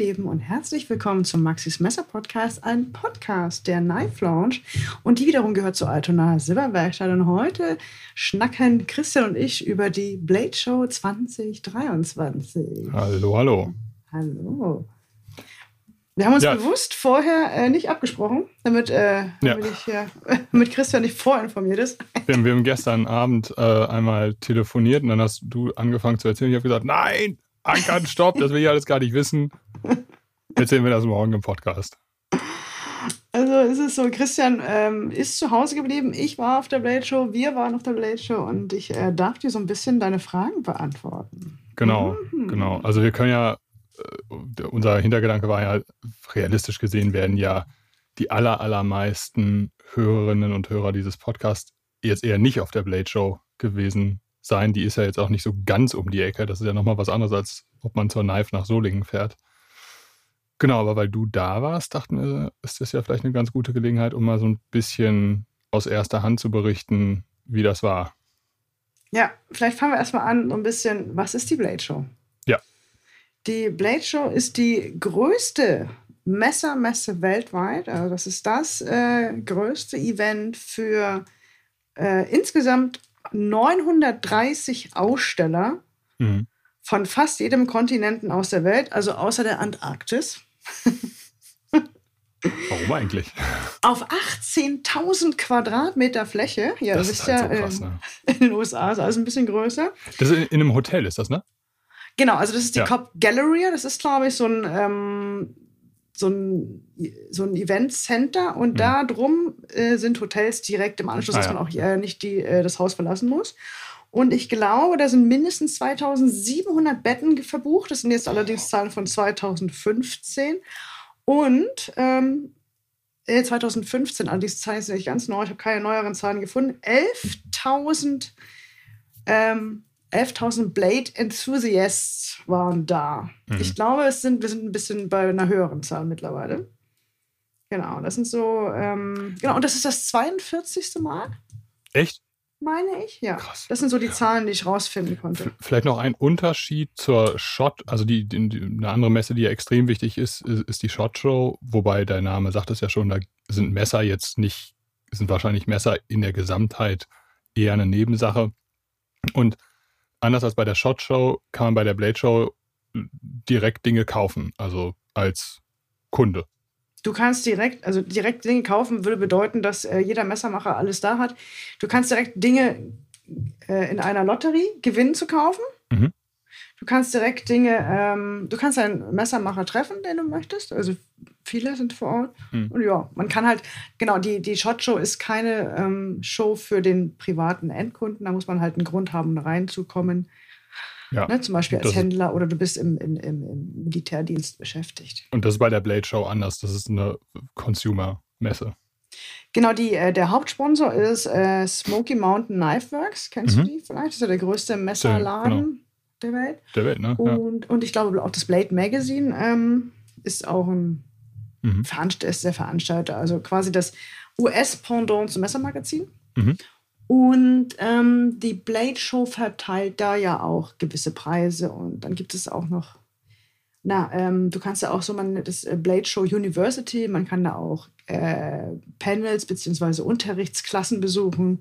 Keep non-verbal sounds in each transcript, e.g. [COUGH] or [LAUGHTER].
Lieben, und herzlich willkommen zum Maxis Messer Podcast, ein Podcast der Knife Lounge. Und die wiederum gehört zur Altona Silberwerkstatt. Und heute schnacken Christian und ich über die Blade Show 2023. Hallo, hallo. Hallo. Wir haben uns ja. bewusst vorher äh, nicht abgesprochen, damit, äh, damit, ich, äh, [LAUGHS] damit Christian nicht vorinformiert ist. Wir haben, wir haben gestern Abend äh, einmal telefoniert und dann hast du angefangen zu erzählen. Ich habe gesagt, nein, ankern, stopp, das will ich alles gar nicht wissen. Erzählen wir das morgen im Podcast. Also es ist so, Christian ähm, ist zu Hause geblieben, ich war auf der Blade Show, wir waren auf der Blade Show und ich äh, darf dir so ein bisschen deine Fragen beantworten. Genau, mhm. genau. Also wir können ja, äh, unser Hintergedanke war ja, realistisch gesehen werden ja die aller, allermeisten Hörerinnen und Hörer dieses Podcasts jetzt eher nicht auf der Blade Show gewesen sein. Die ist ja jetzt auch nicht so ganz um die Ecke. Das ist ja nochmal was anderes, als ob man zur Knife nach Solingen fährt. Genau, aber weil du da warst, dachten wir, ist das ja vielleicht eine ganz gute Gelegenheit, um mal so ein bisschen aus erster Hand zu berichten, wie das war. Ja, vielleicht fangen wir erstmal an, so ein bisschen, was ist die Blade Show? Ja. Die Blade Show ist die größte Messermesse weltweit. Also das ist das äh, größte Event für äh, insgesamt 930 Aussteller mhm. von fast jedem Kontinenten aus der Welt, also außer der Antarktis. Warum eigentlich? Auf 18.000 Quadratmeter Fläche. Ja, das, das ist, halt ja so krass, ne? in den USA, ist alles ein bisschen größer. Das ist in, in einem Hotel, ist das, ne? Genau, also das ist die ja. Cop Galleria. Das ist, glaube ich, so ein ähm, so ein, so ein Event Center und mhm. da drum äh, sind Hotels direkt im Anschluss, ah, dass man auch äh, nicht die, äh, das Haus verlassen muss. Und ich glaube, da sind mindestens 2700 Betten verbucht. Das sind jetzt allerdings Zahlen von 2015. Und ähm, 2015, äh, diese Zahlen sind nicht ganz neu, ich habe keine neueren Zahlen gefunden. 11.000 ähm, 11.000 Blade Enthusiasts waren da. Mhm. Ich glaube, es sind, wir sind ein bisschen bei einer höheren Zahl mittlerweile. Genau, das sind so, ähm, genau, und das ist das 42. Mal. Echt? Meine ich, ja. Krass. Das sind so die Zahlen, die ich rausfinden konnte. Vielleicht noch ein Unterschied zur Shot, also die, die, eine andere Messe, die ja extrem wichtig ist, ist, ist die Shot Show, wobei der Name sagt es ja schon, da sind Messer jetzt nicht, sind wahrscheinlich Messer in der Gesamtheit eher eine Nebensache. Und anders als bei der Shot Show kann man bei der Blade Show direkt Dinge kaufen, also als Kunde. Du kannst direkt, also direkt Dinge kaufen würde bedeuten, dass äh, jeder Messermacher alles da hat. Du kannst direkt Dinge äh, in einer Lotterie gewinnen zu kaufen. Mhm. Du kannst direkt Dinge, ähm, du kannst einen Messermacher treffen, den du möchtest. Also viele sind vor Ort. Mhm. Und ja, man kann halt, genau, die, die Shot Show ist keine ähm, Show für den privaten Endkunden. Da muss man halt einen Grund haben, reinzukommen. Ja. Ne, zum Beispiel als Händler oder du bist im, im, im, Militärdienst beschäftigt. Und das ist bei der Blade Show anders. Das ist eine Consumer-Messe. Genau, die, äh, der Hauptsponsor ist äh, Smoky Mountain Knife Works. Kennst mhm. du die vielleicht? Das ist ja der größte Messerladen genau. der Welt. Der Welt, ne? Und, ja. und ich glaube auch das Blade Magazine ähm, ist auch ein mhm. Veranst ist der Veranstalter. Also quasi das US-Pendant zum Messermagazin. Mhm. Und ähm, die Blade Show verteilt da ja auch gewisse Preise und dann gibt es auch noch, na, ähm, du kannst ja auch so, man das äh, Blade Show University, man kann da auch äh, Panels bzw. Unterrichtsklassen besuchen.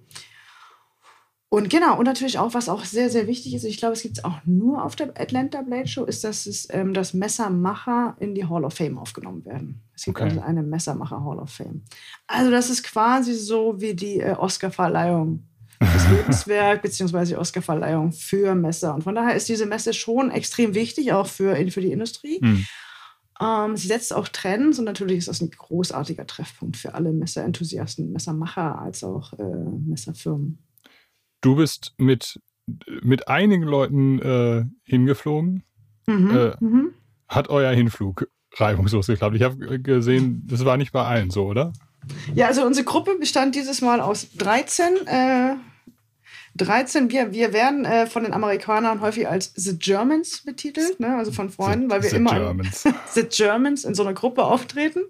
Und genau, und natürlich auch, was auch sehr, sehr wichtig ist, ich glaube, es gibt es auch nur auf der Atlanta Blade Show, ist, dass es, ähm, das Messermacher in die Hall of Fame aufgenommen werden. Es gibt okay. also eine Messermacher Hall of Fame. Also das ist quasi so wie die äh, Oscar-Verleihung das [LAUGHS] Lebenswerk beziehungsweise die Oscar-Verleihung für Messer. Und von daher ist diese Messe schon extrem wichtig, auch für, für die Industrie. Hm. Ähm, sie setzt auch Trends und natürlich ist das ein großartiger Treffpunkt für alle Messerenthusiasten, Messermacher als auch äh, Messerfirmen. Du bist mit, mit einigen Leuten äh, hingeflogen. Mhm, äh, mhm. Hat euer Hinflug reibungslos geklappt? Ich habe gesehen, das war nicht bei allen so, oder? Ja, also unsere Gruppe bestand dieses Mal aus 13. Äh, 13, wir, wir werden äh, von den Amerikanern häufig als The Germans betitelt, ne? also von Freunden, the, weil wir immer Germans. [LAUGHS] The Germans in so einer Gruppe auftreten.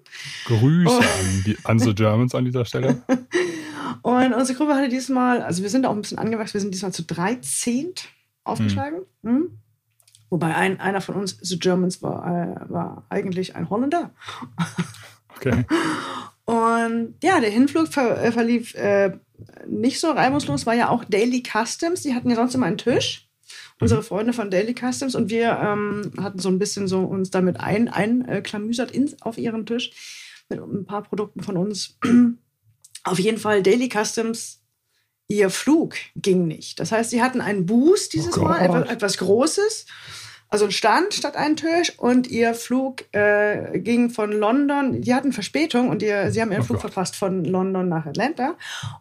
Grüße oh. an, die, an The Germans an dieser Stelle. [LAUGHS] Und unsere Gruppe hatte diesmal, also wir sind auch ein bisschen angewachsen, wir sind diesmal zu 13 aufgeschlagen. Mhm. Wobei ein, einer von uns, The Germans, war, äh, war eigentlich ein Holländer. Okay. [LAUGHS] Und ja, der Hinflug ver äh, verlief äh, nicht so reibungslos, war ja auch Daily Customs. Die hatten ja sonst immer einen Tisch. Unsere mhm. Freunde von Daily Customs und wir ähm, hatten so ein bisschen so uns damit ein, einklamüsert äh, auf ihren Tisch mit ein paar Produkten von uns. [CLEARS THROAT] auf jeden Fall Daily Customs, ihr Flug ging nicht. Das heißt, sie hatten einen Boost dieses oh Mal, etwas, etwas Großes also ein Stand statt ein Tisch und ihr Flug äh, ging von London, die hatten Verspätung und ihr, sie haben ihren oh Flug Gott. verpasst von London nach Atlanta.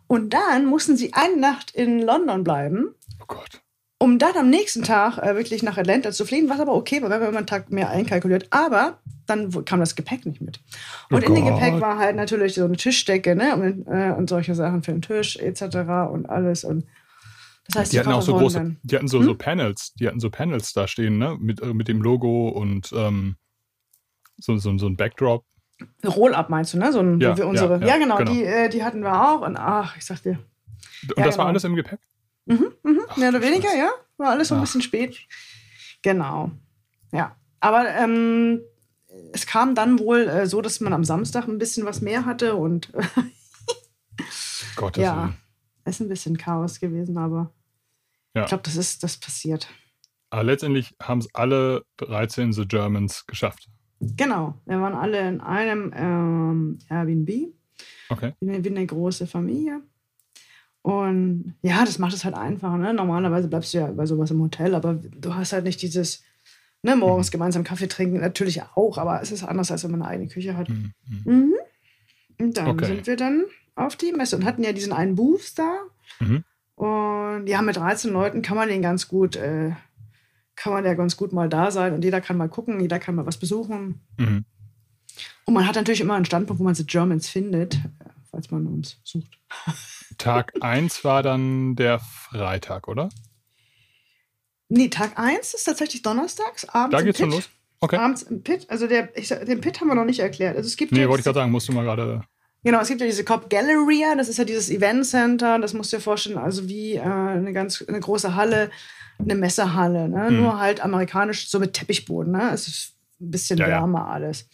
Und dann mussten sie eine Nacht in London bleiben. Oh Gott. Um dann am nächsten Tag äh, wirklich nach Atlanta zu fliegen, was aber okay war, wenn man einen Tag mehr einkalkuliert. Aber dann kam das Gepäck nicht mit. Und oh in dem Gepäck war halt natürlich so eine Tischdecke ne? und, äh, und solche Sachen für den Tisch etc. und alles. Und das heißt, die, die hatten auch so große, dann. die hatten so, hm? so Panels, die hatten so Panels da stehen, ne? Mit, äh, mit dem Logo und ähm, so, so, so ein Backdrop. Roll-up meinst du, ne? So ein, ja, wir unsere, ja, ja, ja genau, genau, Die, äh, die hatten wir auch. Und ach, ich sag dir. Und das genau. war alles im Gepäck? Mhm, mhm, ach, mehr oder weniger, ja. War alles so ein bisschen spät. Genau. Ja. Aber ähm, es kam dann wohl äh, so, dass man am Samstag ein bisschen was mehr hatte und Gottes [LAUGHS] ja, Willen. ist ein bisschen Chaos gewesen, aber ja. Ich glaube, das ist das passiert. Aber letztendlich haben es alle 13 The Germans geschafft. Genau, wir waren alle in einem ähm, Airbnb. Okay. Wie eine, wie eine große Familie. Und ja, das macht es halt einfacher. Ne? Normalerweise bleibst du ja bei sowas im Hotel, aber du hast halt nicht dieses, ne, morgens mhm. gemeinsam Kaffee trinken, natürlich auch, aber es ist anders, als wenn man eine eigene Küche hat. Mhm. Mhm. Und dann okay. sind wir dann auf die Messe und hatten ja diesen einen Booth da. Mhm. Und ja, mit 13 Leuten kann man den ganz gut, äh, kann man ja ganz gut mal da sein und jeder kann mal gucken, jeder kann mal was besuchen. Mhm. Und man hat natürlich immer einen Standpunkt, wo man The Germans findet, äh, falls man uns sucht. [LAUGHS] Tag 1 war dann der Freitag, oder? Nee, Tag 1 ist tatsächlich donnerstags, abends. Da geht's schon los. Okay. Abends im Pit. Also der, ich, den Pit haben wir noch nicht erklärt. Also es gibt nee, wollte ich gerade sagen, musst du mal gerade. Genau, es gibt ja diese Cop Galleria, das ist ja dieses Event Center, das musst du dir vorstellen, also wie äh, eine ganz eine große Halle, eine Messehalle, ne? Mhm. nur halt amerikanisch, so mit Teppichboden. Ne? Es ist ein bisschen ja, wärmer ja. alles.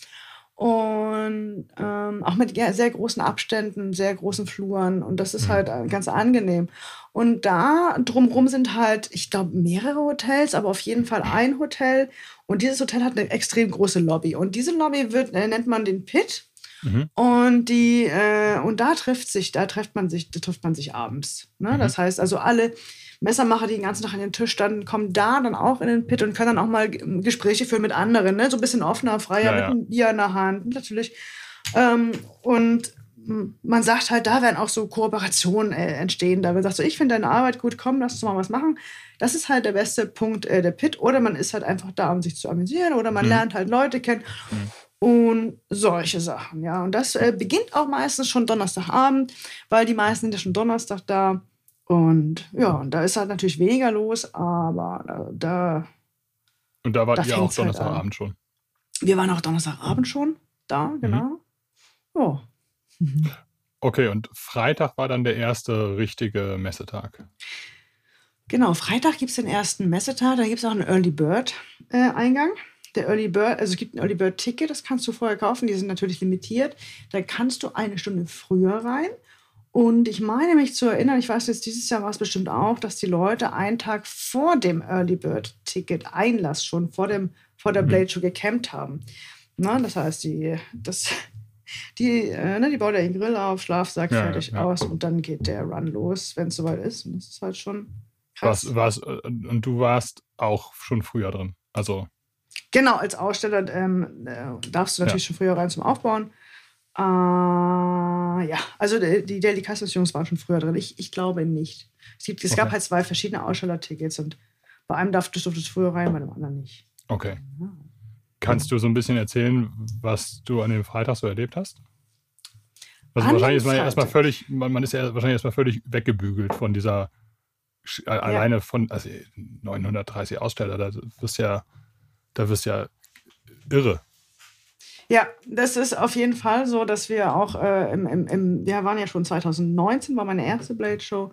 Und ähm, auch mit ja, sehr großen Abständen, sehr großen Fluren. Und das ist mhm. halt äh, ganz angenehm. Und da drumherum sind halt, ich glaube, mehrere Hotels, aber auf jeden Fall ein Hotel. Und dieses Hotel hat eine extrem große Lobby. Und diese Lobby wird, äh, nennt man den Pit. Mhm. Und die, äh, und da trifft sich, da trifft man sich, da trifft man sich abends. Ne? Mhm. Das heißt also, alle Messermacher, die den ganzen Tag an den Tisch standen, kommen da dann auch in den Pit und können dann auch mal Gespräche führen mit anderen, ne? So ein bisschen offener, freier, ja, mit einem Bier in der Hand, natürlich. Ähm, und man sagt halt, da werden auch so Kooperationen äh, entstehen. Da man sagt so, ich finde deine Arbeit gut, komm, lass uns mal was machen. Das ist halt der beste Punkt äh, der Pit. Oder man ist halt einfach da, um sich zu amüsieren. Oder man mhm. lernt halt Leute kennen. Mhm und solche Sachen, ja. Und das äh, beginnt auch meistens schon Donnerstagabend, weil die meisten sind ja schon Donnerstag da. Und ja, und da ist halt natürlich weniger los, aber da. da und da wart ihr auch halt Donnerstagabend halt schon? Wir waren auch Donnerstagabend schon da, mhm. genau. Mhm. Ja. [LAUGHS] Okay, und Freitag war dann der erste richtige Messetag. Genau, Freitag gibt es den ersten Messetag, da gibt es auch einen Early Bird äh, Eingang der Early Bird, also es gibt ein Early Bird Ticket, das kannst du vorher kaufen, die sind natürlich limitiert. Da kannst du eine Stunde früher rein. Und ich meine mich zu erinnern, ich weiß jetzt, dieses Jahr war es bestimmt auch, dass die Leute einen Tag vor dem Early Bird Ticket Einlass schon vor, dem, vor der mhm. Blade Show gecampt haben. Na, das heißt, die, das, die, äh, ne, die baut ja den Grill auf, Schlafsack ja, fertig ja. aus und dann geht der Run los, wenn es soweit ist. Und das ist halt schon krass. Was, was, äh, und du warst auch schon früher drin. Also Genau, als Aussteller ähm, äh, darfst du natürlich ja. schon früher rein zum Aufbauen. Äh, ja, also die Daily Customs Jungs waren schon früher drin. Ich, ich glaube nicht. Es, gibt, es okay. gab halt zwei verschiedene Ausstellertickets und bei einem durftest du früher rein, bei dem anderen nicht. Okay. Ja. Kannst du so ein bisschen erzählen, was du an dem Freitag so erlebt hast? Also an wahrscheinlich ist man ja erstmal völlig, man, man, ist ja wahrscheinlich erstmal völlig weggebügelt von dieser ja. alleine von also 930 Aussteller, da wirst ja da wirst du ja irre. Ja, das ist auf jeden Fall so, dass wir auch äh, im, im, im, wir waren ja schon 2019, war meine erste Blade Show.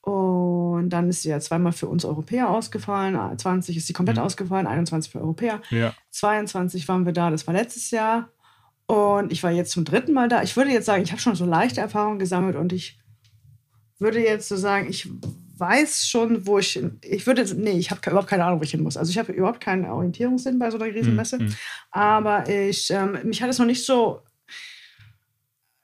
Und dann ist sie ja zweimal für uns Europäer ausgefallen. 20 ist sie komplett mhm. ausgefallen, 21 für Europäer. Ja. 22 waren wir da, das war letztes Jahr. Und ich war jetzt zum dritten Mal da. Ich würde jetzt sagen, ich habe schon so leichte Erfahrungen gesammelt und ich würde jetzt so sagen, ich weiß schon, wo ich. Ich würde. Nee, ich habe überhaupt keine Ahnung, wo ich hin muss. Also ich habe überhaupt keinen Orientierungssinn bei so einer Riesenmesse. Mhm. Aber ich, ähm, mich hat es noch nicht so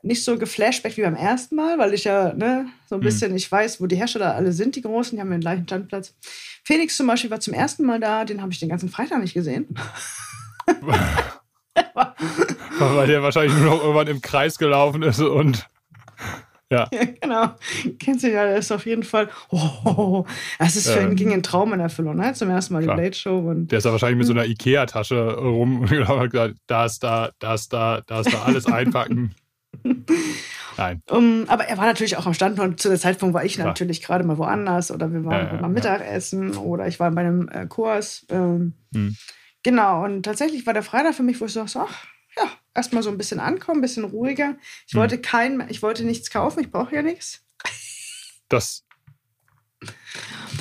nicht so geflashbackt wie beim ersten Mal, weil ich ja ne, so ein mhm. bisschen, mhm. ich weiß, wo die Hersteller alle sind, die großen, die haben den gleichen Standplatz. Felix zum Beispiel war zum ersten Mal da, den habe ich den ganzen Freitag nicht gesehen. [LAUGHS] weil der wahrscheinlich nur noch irgendwann im Kreis gelaufen ist und ja. ja. [LAUGHS] genau. Kennst du ja, das ist auf jeden Fall, [LAUGHS] oh, es ist für ihn ähm, ging ein Traum in Erfüllung, ne? Zum ersten Mal klar. die Blade Show. Und, der ist ja wahrscheinlich mit so einer Ikea-Tasche rum [LAUGHS] und hat gesagt, das, da, das, da, das, da, alles einpacken. Nein. Um, aber er war natürlich auch am Stand und zu der Zeitpunkt war ich Klar. natürlich gerade mal woanders oder wir waren ja, ja, beim Mittagessen oder ich war bei einem äh, Kurs. Ähm, hm. Genau, und tatsächlich war der Freitag für mich, wo ich so, ach, ja, erstmal so ein bisschen ankommen, ein bisschen ruhiger. Ich hm. wollte kein, ich wollte nichts kaufen, ich brauche ja nichts. Das.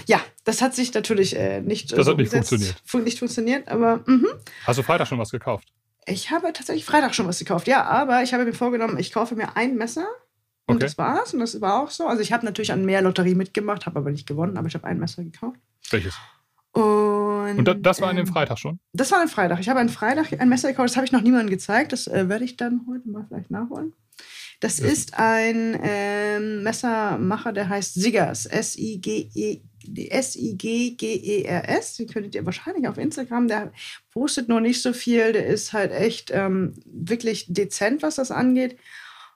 Ja, das hat sich natürlich äh, nicht. Das so hat nicht funktioniert. Nicht funktioniert, aber. Mh. Hast du Freitag schon was gekauft? Ich habe tatsächlich Freitag schon was gekauft, ja, aber ich habe mir vorgenommen, ich kaufe mir ein Messer und okay. das war's. Und das war auch so. Also ich habe natürlich an mehr Lotterie mitgemacht, habe aber nicht gewonnen, aber ich habe ein Messer gekauft. Welches? Und, und das, war an dem ähm, Freitag schon? Das war an dem Freitag. Ich habe an Freitag ein Messer gekauft, das habe ich noch niemandem gezeigt. Das äh, werde ich dann heute mal vielleicht nachholen. Das ist ein ähm, Messermacher, der heißt Siggers. S-I-G-G-E-R-S. Den könntet ihr wahrscheinlich auf Instagram. Der postet noch nicht so viel. Der ist halt echt ähm, wirklich dezent, was das angeht.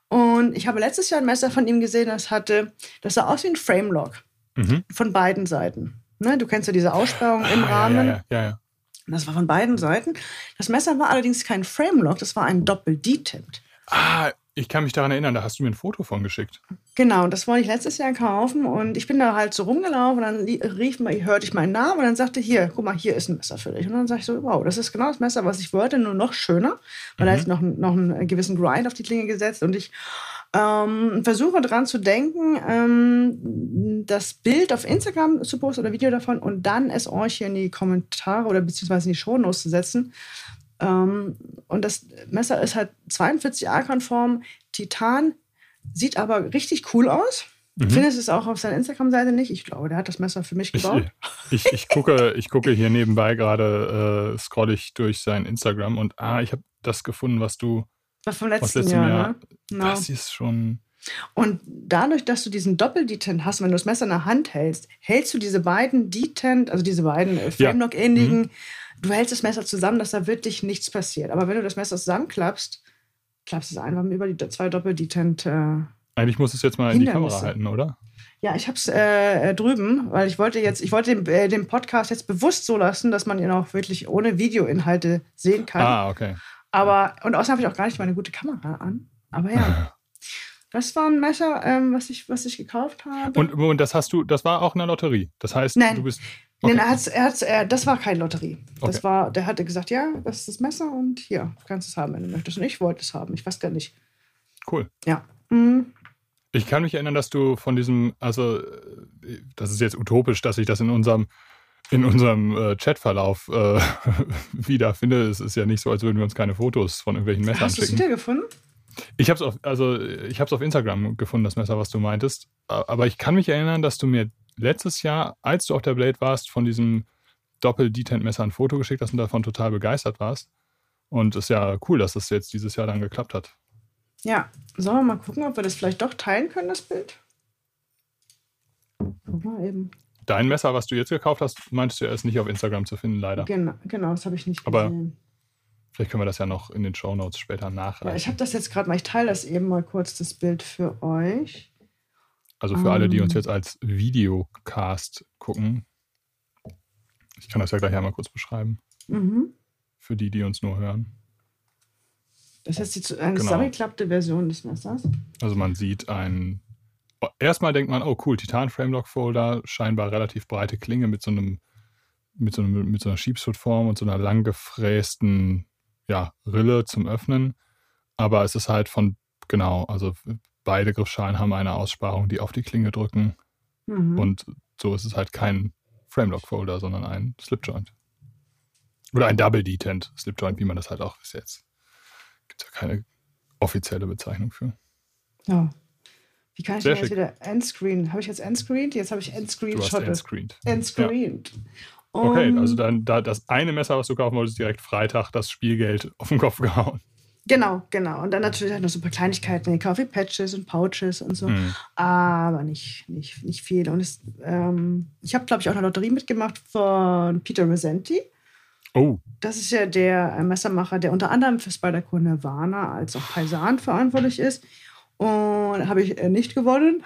Und ich habe letztes Jahr ein Messer von ihm gesehen, das hatte, das sah aus wie ein Framelock. Mhm. Von beiden Seiten. Ne, du kennst ja diese Aussparung im ah, Rahmen. Ja, ja, ja, das war von beiden Seiten. Das Messer war allerdings kein Framelock, das war ein Doppel-Detent. Ah, ich kann mich daran erinnern, da hast du mir ein Foto von geschickt. Genau, das wollte ich letztes Jahr kaufen und ich bin da halt so rumgelaufen und dann rief mal, hörte ich meinen Namen und dann sagte, hier, guck mal, hier ist ein Messer für dich. Und dann sag ich so, wow, das ist genau das Messer, was ich wollte, nur noch schöner, weil mhm. da ist noch, noch einen gewissen Grind auf die Klinge gesetzt und ich ähm, versuche dran zu denken, ähm, das Bild auf Instagram zu posten oder Video davon und dann es euch hier in die Kommentare oder beziehungsweise in die Shownotes zu setzen, ähm, und das Messer ist halt 42A-konform, Titan, sieht aber richtig cool aus. Mhm. Findest es auch auf seiner Instagram-Seite nicht? Ich glaube, der hat das Messer für mich gebaut. Ich, ich, ich gucke, ich gucke hier nebenbei gerade, äh, scroll ich durch sein Instagram und ah, ich habe das gefunden, was du. Was vom letzten, letzten Jahr, Jahr. Ne? Genau. Das ist schon. Und dadurch, dass du diesen Doppel-Detent hast, wenn du das Messer in der Hand hältst, hältst du diese beiden Detent, also diese beiden äh, Framelock-ähnlichen, ja. mhm du hältst das Messer zusammen, dass da wirklich nichts passiert. Aber wenn du das Messer zusammenklappst, klappst du es einfach über die zwei Doppel-Detent. Äh, Eigentlich muss es jetzt mal in die Kamera halten, oder? Ja, ich habe es äh, äh, drüben, weil ich wollte jetzt, ich wollte den, äh, den, Podcast jetzt bewusst so lassen, dass man ihn auch wirklich ohne Videoinhalte sehen kann. Ah, okay. Aber, und außerdem habe ich auch gar nicht meine gute Kamera an. Aber ja. [LAUGHS] Das war ein Messer, ähm, was, ich, was ich gekauft habe. Und, und das hast du, das war auch eine Lotterie. Das heißt, Nein. du bist. Okay. Nein, er hat's, er hat's, er, das war keine Lotterie. Das okay. war, der hatte gesagt, ja, das ist das Messer und hier, du kannst es haben, wenn du möchtest. Und ich wollte es haben. Ich weiß gar nicht. Cool. Ja. Mhm. Ich kann mich erinnern, dass du von diesem, also das ist jetzt utopisch, dass ich das in unserem in unserem äh, Chatverlauf äh, [LAUGHS] wiederfinde. Es ist ja nicht so, als würden wir uns keine Fotos von irgendwelchen Messern Hast schicken. Hast du es wiedergefunden? Ich habe es auf, also auf Instagram gefunden, das Messer, was du meintest. Aber ich kann mich erinnern, dass du mir letztes Jahr, als du auf der Blade warst, von diesem Doppel-Detent-Messer ein Foto geschickt hast und davon total begeistert warst. Und es ist ja cool, dass das jetzt dieses Jahr dann geklappt hat. Ja, sollen wir mal gucken, ob wir das vielleicht doch teilen können, das Bild? Guck mal eben. Dein Messer, was du jetzt gekauft hast, meintest du, er ist nicht auf Instagram zu finden, leider. Genau, genau das habe ich nicht gesehen. Aber vielleicht können wir das ja noch in den Show Notes später nachreichen. Ja, ich habe das jetzt gerade mal, ich teile das eben mal kurz, das Bild für euch. Also für um. alle, die uns ähm. jetzt als Videocast gucken. Ich kann das ja gleich einmal kurz beschreiben. Mhm. Für die, die uns nur hören. Das heißt, die, eine genau. zusammengeklappte Version des Messers. Also man sieht ein. Erstmal denkt man, oh cool, Titan Framelock Folder, scheinbar relativ breite Klinge mit so einem, mit so, einem, mit so einer Schiebschutzform und so einer lang gefrästen ja, Rille zum Öffnen. Aber es ist halt von, genau, also Beide Griffschalen haben eine Aussparung, die auf die Klinge drücken. Mhm. Und so ist es halt kein Framelock-Folder, sondern ein Slipjoint. Oder ein Double Detent Slipjoint, wie man das halt auch bis jetzt. Gibt es ja keine offizielle Bezeichnung für. Ja. Wie kann ich Sehr denn jetzt schick. wieder endscreen? Habe ich jetzt endscreened? Jetzt habe ich endscreenshot. Endscreened. Endscreened. Ja. Okay, also dann da das eine Messer, was du kaufen wolltest, direkt Freitag das Spielgeld auf den Kopf gehauen. Genau, genau. Und dann natürlich halt noch so ein paar Kleinigkeiten, Coffee Patches und Pouches und so. Mhm. Aber nicht, nicht, nicht viel. Und es, ähm, ich habe, glaube ich, auch eine Lotterie mitgemacht von Peter Resenti. Oh. Das ist ja der äh, Messermacher, der unter anderem für Spider-Co Nirvana als auch Paisan verantwortlich ist. Und habe ich äh, nicht gewonnen.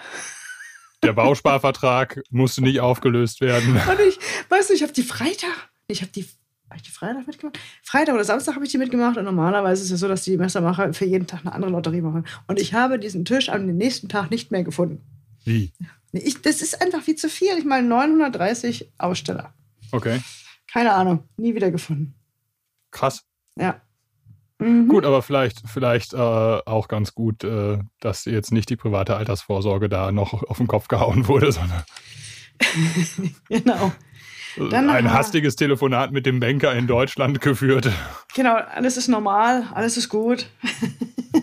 Der Bausparvertrag musste nicht aufgelöst werden. [LAUGHS] Und ich, weißt du, ich habe die Freitag, ich habe die, hab ich die Freitag mitgemacht? Freitag oder Samstag habe ich die mitgemacht und normalerweise ist es so, dass die Messermacher für jeden Tag eine andere Lotterie machen. Und ich habe diesen Tisch am nächsten Tag nicht mehr gefunden. Wie? Ich, das ist einfach viel zu viel. Ich meine, 930 Aussteller. Okay. Keine Ahnung, nie wieder gefunden. Krass. Ja. Mhm. Gut, aber vielleicht, vielleicht äh, auch ganz gut, äh, dass jetzt nicht die private Altersvorsorge da noch auf den Kopf gehauen wurde, sondern [LAUGHS] genau. Dann, ein hastiges Telefonat mit dem Banker in Deutschland geführt. Genau, alles ist normal, alles ist gut.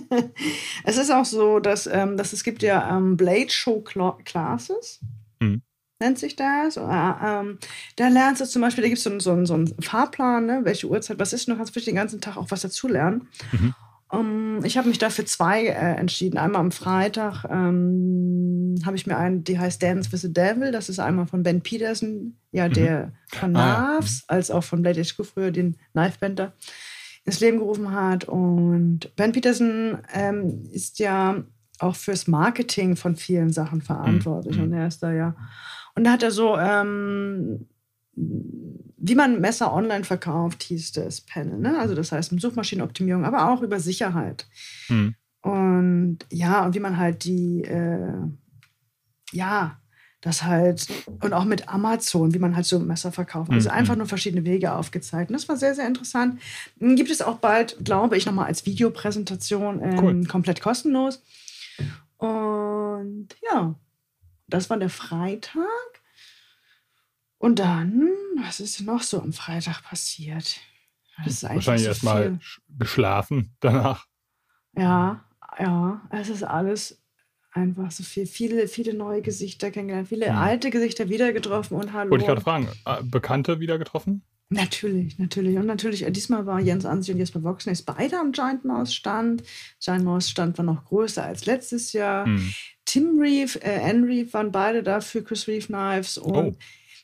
[LAUGHS] es ist auch so, dass, ähm, dass es gibt ja ähm, Blade Show Classes. Mhm nennt sich das. Oder, ähm, da lernst du zum Beispiel, da gibt es so, so, so einen Fahrplan, ne? welche Uhrzeit, was ist, du kannst wirklich den ganzen Tag auch was dazulernen. Mhm. Um, ähm, ich habe mich dafür zwei äh, entschieden. Einmal am Freitag ähm, habe ich mir einen, die heißt Dance with the Devil. Das ist einmal von Ben Peterson, ja, mhm. der von ah, Navs, ja. als auch von Blade HQ früher den Knife Bender ins Leben gerufen hat. Und Ben Peterson ähm, ist ja auch fürs Marketing von vielen Sachen verantwortlich. Mhm. Und er ist da ja und da hat er so, ähm, wie man Messer online verkauft, hieß das Panel. Ne? Also das heißt Suchmaschinenoptimierung, aber auch über Sicherheit. Mhm. Und ja, und wie man halt die, äh, ja, das halt, und auch mit Amazon, wie man halt so Messer verkauft. Also mhm. einfach nur verschiedene Wege aufgezeigt. Und das war sehr, sehr interessant. Gibt es auch bald, glaube ich, nochmal als Videopräsentation ähm, cool. komplett kostenlos. Und ja, das war der Freitag. Und dann, was ist noch so am Freitag passiert? Wahrscheinlich so erstmal geschlafen danach. Ja, ja, es ist alles einfach so viel. Viele, viele neue Gesichter kennengelernt, viele hm. alte Gesichter wieder getroffen und hallo. Wollte ich gerade fragen, äh, Bekannte wieder getroffen? Natürlich, natürlich. Und natürlich, äh, diesmal war Jens Ansi und Jesper Voxness beide am Giant Mouse Stand. Giant Mouse Stand war noch größer als letztes Jahr. Hm. Tim Reeve, äh, Anne Reeve waren beide da für Chris Reeve Knives. Und oh.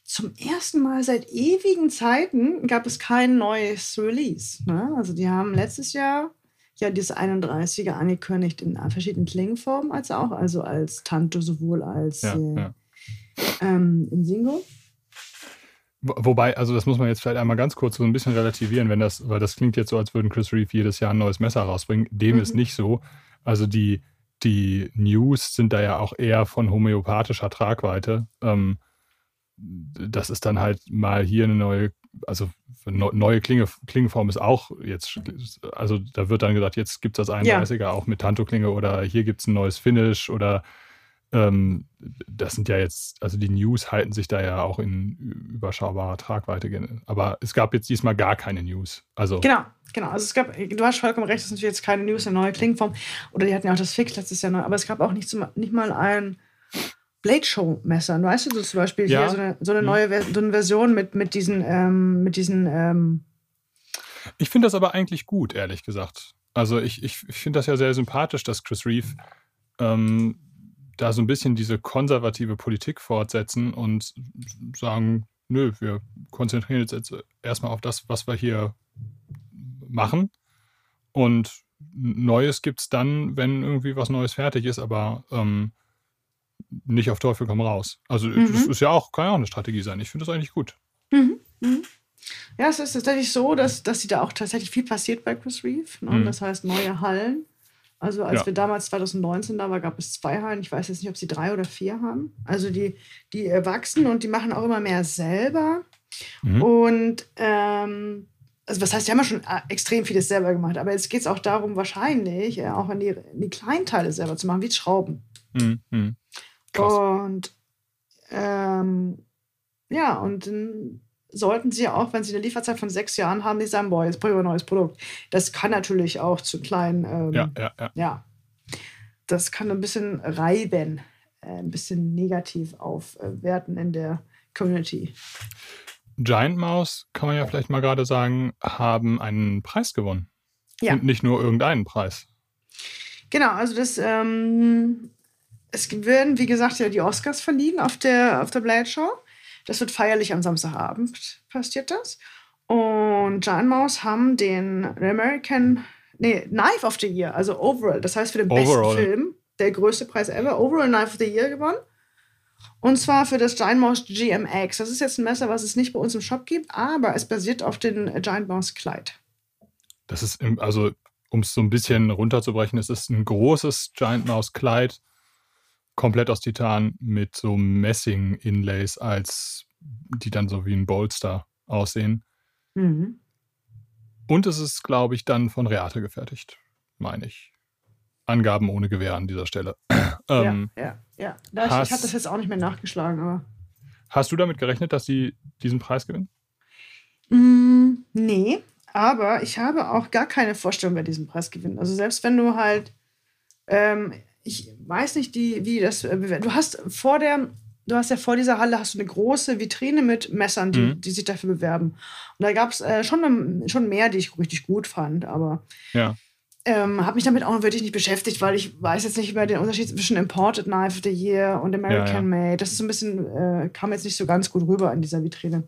zum ersten Mal seit ewigen Zeiten gab es kein neues Release. Ne? Also die haben letztes Jahr ja dieses 31er angekündigt in verschiedenen Klingenformen als auch, also als Tanto sowohl als ja, äh, ja. Ähm, in Single. Wobei, also das muss man jetzt vielleicht einmal ganz kurz so ein bisschen relativieren, wenn das, weil das klingt jetzt so, als würden Chris Reeve jedes Jahr ein neues Messer rausbringen. Dem mhm. ist nicht so. Also die, die News sind da ja auch eher von homöopathischer Tragweite. Ähm, das ist dann halt mal hier eine neue, also neue Klinge, Klingenform ist auch jetzt, also da wird dann gesagt, jetzt gibt es das 31er ja. auch mit Tanto-Klinge oder hier gibt es ein neues Finish oder ähm, das sind ja jetzt, also die News halten sich da ja auch in überschaubarer Tragweite. Aber es gab jetzt diesmal gar keine News. Also genau, genau. Also es gab, du hast vollkommen recht, es ist natürlich jetzt keine News, eine neue Klingenform. Oder die hatten ja auch das Fix letztes Jahr neu. Aber es gab auch nicht, nicht mal ein Blade Show Messer. Weißt du, so zum Beispiel ja. hier so eine, so eine mhm. neue so eine Version mit, mit diesen, ähm, mit diesen ähm ich finde das aber eigentlich gut, ehrlich gesagt. Also ich, ich, ich finde das ja sehr sympathisch, dass Chris Reeve ähm, da so ein bisschen diese konservative Politik fortsetzen und sagen, nö, wir konzentrieren uns jetzt erstmal auf das, was wir hier machen. Und Neues gibt es dann, wenn irgendwie was Neues fertig ist, aber ähm, nicht auf Teufel komm raus. Also mhm. das ist ja auch, kann ja auch eine Strategie sein. Ich finde das eigentlich gut. Mhm. Mhm. Ja, es ist tatsächlich so, dass, dass da auch tatsächlich viel passiert bei Chris Reeve. Ne? Mhm. Das heißt, neue Hallen. Also als ja. wir damals 2019 da waren, gab es zwei Hallen. Ich weiß jetzt nicht, ob sie drei oder vier haben. Also die, die wachsen und die machen auch immer mehr selber. Mhm. Und ähm, also was heißt, die haben ja schon äh, extrem vieles selber gemacht, aber jetzt geht es auch darum, wahrscheinlich äh, auch in die, in die Kleinteile selber zu machen, wie Schrauben. Mhm. mhm. Und Ähm, ja, und dann sollten sie auch, wenn sie eine Lieferzeit von sechs Jahren haben, nicht sagen, boah, jetzt brauche ich ein neues Produkt. Das kann natürlich auch zu kleinen, ähm, ja, ja, ja. ja, das kann ein bisschen reiben, äh, ein bisschen negativ aufwerten in der Community. Giant Mouse, kann man ja vielleicht mal gerade sagen, haben einen Preis gewonnen. Ja. Und nicht nur irgendeinen Preis. Genau, also das, ähm, es werden, wie gesagt, ja die Oscars verliehen auf der, auf der Blade Show. Das wird feierlich am Samstagabend passiert das. Und Giant Mouse haben den American, nee, Knife of the Year, also Overall, das heißt für den Overall. besten Film, der größte Preis ever, Overall Knife of the Year gewonnen. Und zwar für das Giant Mouse GMX. Das ist jetzt ein Messer, was es nicht bei uns im Shop gibt, aber es basiert auf den Giant Mouse Kleid. Das ist, im, also um es so ein bisschen runterzubrechen, es ist ein großes Giant Mouse Kleid, komplett aus Titan mit so Messing-Inlays, als die dann so wie ein Bolster aussehen. Mhm. Und es ist, glaube ich, dann von Reate gefertigt, meine ich. Angaben ohne Gewehr an dieser Stelle. [CLEARS THROAT] ähm, ja, ja, ja. Da ich, ich habe das jetzt auch nicht mehr nachgeschlagen, aber. Hast du damit gerechnet, dass sie diesen Preis gewinnen? Mm, nee, aber ich habe auch gar keine Vorstellung, wer diesen Preis gewinnt. Also selbst wenn du halt, ähm, ich weiß nicht, die, wie das, äh, du hast vor der, du hast ja vor dieser Halle hast du eine große Vitrine mit Messern, die, Mhm. die sich dafür bewerben. Und da gab es äh, schon, schon mehr, die ich richtig gut fand, aber Ja. ähm, habe mich damit auch wirklich nicht beschäftigt, weil ich weiß jetzt nicht über den Unterschied zwischen Imported Knife of the Year und American Made. Das ist so ein bisschen, äh, kam jetzt nicht so ganz gut rüber in dieser Vitrine.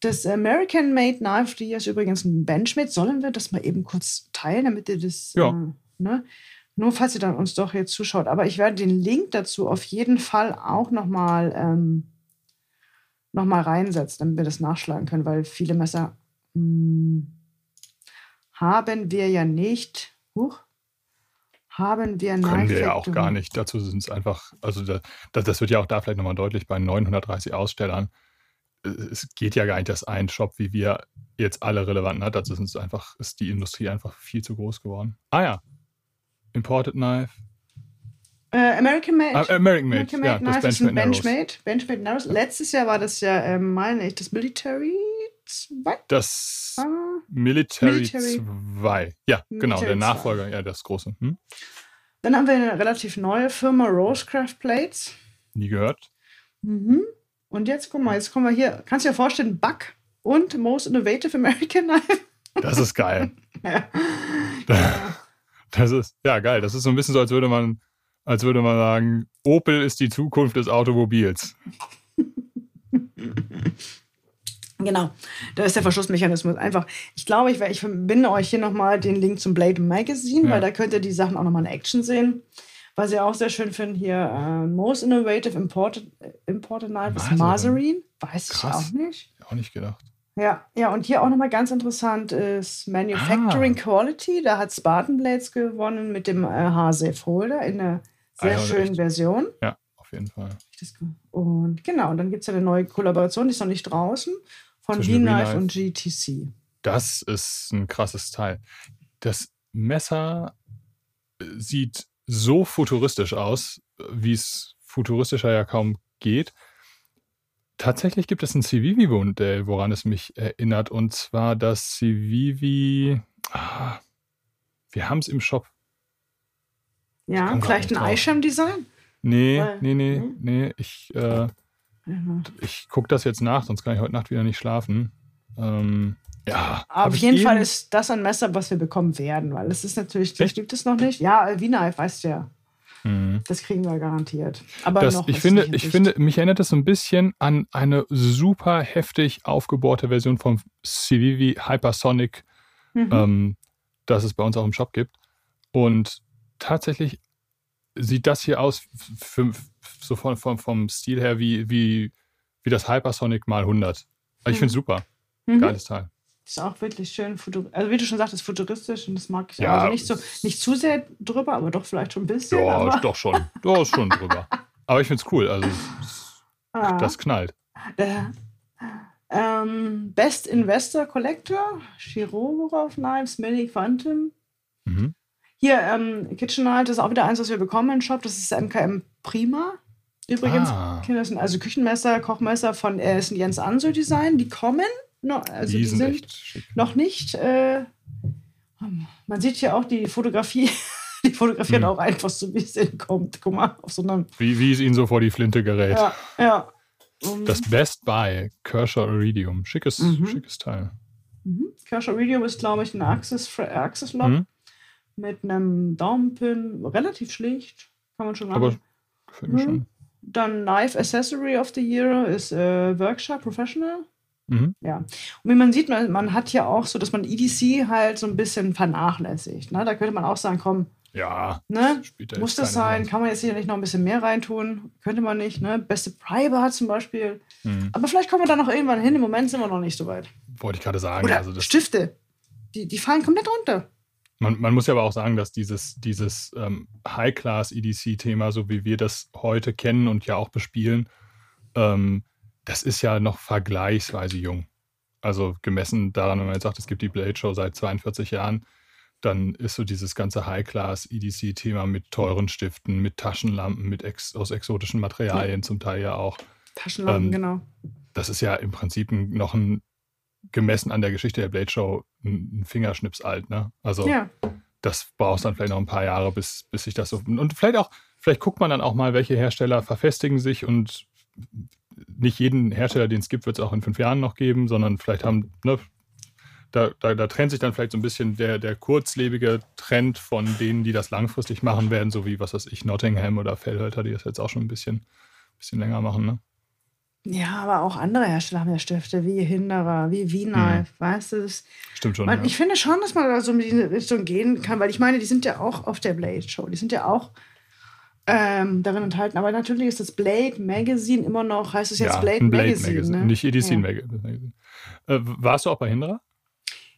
Das American Made Knife of the Year ist übrigens ein Benchmade. Sollen wir das mal eben kurz teilen, damit ihr das, Ja. äh, ne? Nur falls ihr dann uns doch jetzt zuschaut. Aber ich werde den Link dazu auf jeden Fall auch nochmal ähm, noch mal reinsetzen, damit wir das nachschlagen können, weil viele Messer mh, haben wir ja nicht. Huch, haben wir Können wir ja auch gar nicht. Dazu sind es einfach, also da, das, das wird ja auch da vielleicht nochmal deutlich bei 930 Ausstellern. Äh, Es geht ja gar nicht, dass ein Shop wie wir jetzt alle relevanten hat. Dazu sind es einfach, ist die Industrie einfach viel zu groß geworden. Ah ja. Imported Knife. Äh, American Made. Ah, American Made. American ja, Made das Knife ist ein Benchmade Narrows. Benchmade. Benchmade Narrows. Letztes Jahr war das ja, ähm, meine ich, das Military 2. Das Ah, Military, Military. 2. Ja, genau, der Military Nachfolger, ja, das große. Hm? Dann haben wir eine relativ neue Firma, Rosecraft Plates. Nie gehört. Mhm. Und jetzt, guck mal, jetzt kommen wir hier. Kannst du dir vorstellen, Buck und Most Innovative American Knife? Das ist geil. [LAUGHS] Ja. [LAUGHS] Das ist, ja, geil. Das ist so ein bisschen so, als würde man, als würde man sagen, Opel ist die Zukunft des Automobils. Genau, da ist der Verschlussmechanismus einfach. Ich glaube, ich, ich verbinde euch hier nochmal den Link zum Blade Magazine, Ja. weil da könnt ihr die Sachen auch nochmal in Action sehen. Was ich auch sehr schön finde hier, äh, Most Innovative Imported, äh, imported Knife ist. Mazarin. Weiß ich Krass. auch nicht. Auch nicht gedacht. Ja, ja, und hier auch nochmal ganz interessant ist Manufacturing Ah. Quality. Da hat Spartan Blades gewonnen mit dem äh, H-Safe Holder in einer sehr Ah ja, schönen echt. Version. Ja, auf jeden Fall. Und genau, und dann gibt es ja eine neue Kollaboration, die ist noch nicht draußen, von V-Knife und GTC. Das ist ein krasses Teil. Das Messer äh, sieht so futuristisch aus, wie es futuristischer ja kaum geht. Tatsächlich gibt es ein Civivi-Modell, woran es mich erinnert, und zwar das Civivi. Ah, wir haben es im Shop. Ja, vielleicht ein drauf. Eyesham-Design? Nee, Weil- nee, nee, nee? nee. Ich, äh, Ja. ich gucke das jetzt nach, sonst kann ich heute Nacht wieder nicht schlafen. Ähm, ja. Auf jeden Fall ist das ein Messer, was wir bekommen werden, weil es ist natürlich, das gibt es noch nicht. Ja, V-Knife, weißt du ja. Mhm. Das kriegen wir garantiert. Aber Das, noch ich finde, ich Sicht. finde, mich erinnert das so ein bisschen an eine super heftig aufgebohrte Version vom Civivi Hypersonic, Mhm. ähm, das es bei uns auch im Shop gibt. Und tatsächlich sieht das hier aus, f- f- so von, vom, vom Stil her, wie, wie, wie das Hypersonic mal 100. Also ich finde es super. Mhm. Geiles Teil. Ist auch wirklich schön, also wie du schon sagtest, futuristisch und das mag ich Ja, auch. Also nicht, so, nicht zu sehr drüber, aber doch vielleicht schon ein bisschen. Ja, aber, ist doch schon. Ist schon drüber. [LAUGHS] Aber ich finde es cool. Also, Ah. das knallt. Der, ähm, Best Investor Collector, Shirogorov Knives, Mini Phantom. Mhm. Hier, ähm, KitchenKnife, das ist auch wieder eins, was wir bekommen im Shop. Das ist MKM Prima. Übrigens, ah. sind also Küchenmesser, Kochmesser von äh, Jens Anso Design, die kommen. No, also die, die sind, noch nicht. Äh, man sieht hier auch die Fotografie. [LAUGHS] die fotografieren hm. auch einfach so, wie es ihnen kommt. Guck mal, auf so einem. Wie, wie es ihnen so vor die Flinte gerät. Ja, ja. Um, das Best Buy, Kershaw Iridium. Schickes, mhm. schickes Teil. Mhm. Kershaw Iridium ist, glaube ich, ein Axis, Axis Lock mhm. mit einem Daumenpin. Relativ schlicht, kann man schon sagen. Aber gefällt mir mhm. schon. Dann Knife Accessory of the Year ist äh, Workshop Professional. Mhm. Ja. Und wie man sieht, man, man hat ja auch so, dass man EDC halt so ein bisschen vernachlässigt. Ne? Da könnte man auch sagen, komm, ja, ne? muss das sein? Kann man jetzt hier nicht noch ein bisschen mehr reintun? Könnte man nicht, ne? Beste Priber zum Beispiel. Mhm. Aber vielleicht kommen wir da noch irgendwann hin. Im Moment sind wir noch nicht so weit. Wollte ich gerade sagen. Oder also Stifte. Die, die fallen komplett runter. Man, man, muss ja aber auch sagen, dass dieses, dieses ähm, High-Class-EDC-Thema, so wie wir das heute kennen und ja auch bespielen, ähm, das ist ja noch vergleichsweise jung. Also gemessen daran, wenn man jetzt sagt, es gibt die Blade Show seit 42 Jahren, dann ist so dieses ganze High-Class-EDC-Thema mit teuren Stiften, mit Taschenlampen, mit ex aus exotischen Materialien ja. zum Teil ja auch. Taschenlampen, ähm, genau. Das ist ja im Prinzip noch ein gemessen an der Geschichte der Blade Show ein Fingerschnips alt, ne? Also ja. das braucht dann vielleicht noch ein paar Jahre, bis, bis sich das so. Und vielleicht auch, vielleicht guckt man dann auch mal, welche Hersteller verfestigen sich und nicht jeden Hersteller, den es gibt, wird es auch in fünf Jahren noch geben, sondern vielleicht haben, ne, da, da, da, trennt sich dann vielleicht so ein bisschen der, der kurzlebige Trend von denen, die das langfristig machen werden, so wie, was weiß ich, Nottingham oder Fellhölter, die das jetzt auch schon ein bisschen, bisschen länger machen, ne? Ja, aber auch andere Hersteller haben ja Stifte, wie Hinderer, wie Wiener, mhm. weißt du? Das, Stimmt schon. Man, ja. Ich finde schon, dass man da so in diese Richtung gehen kann, weil ich meine, die sind ja auch auf der Blade Show. Die sind ja auch ähm, darin enthalten. Aber natürlich ist das Blade Magazine immer noch, heißt es jetzt ja, Blade, Blade, Magazine. Magazine ne? Nicht EDC ja. Magazine. Äh, warst du auch bei Hinderer?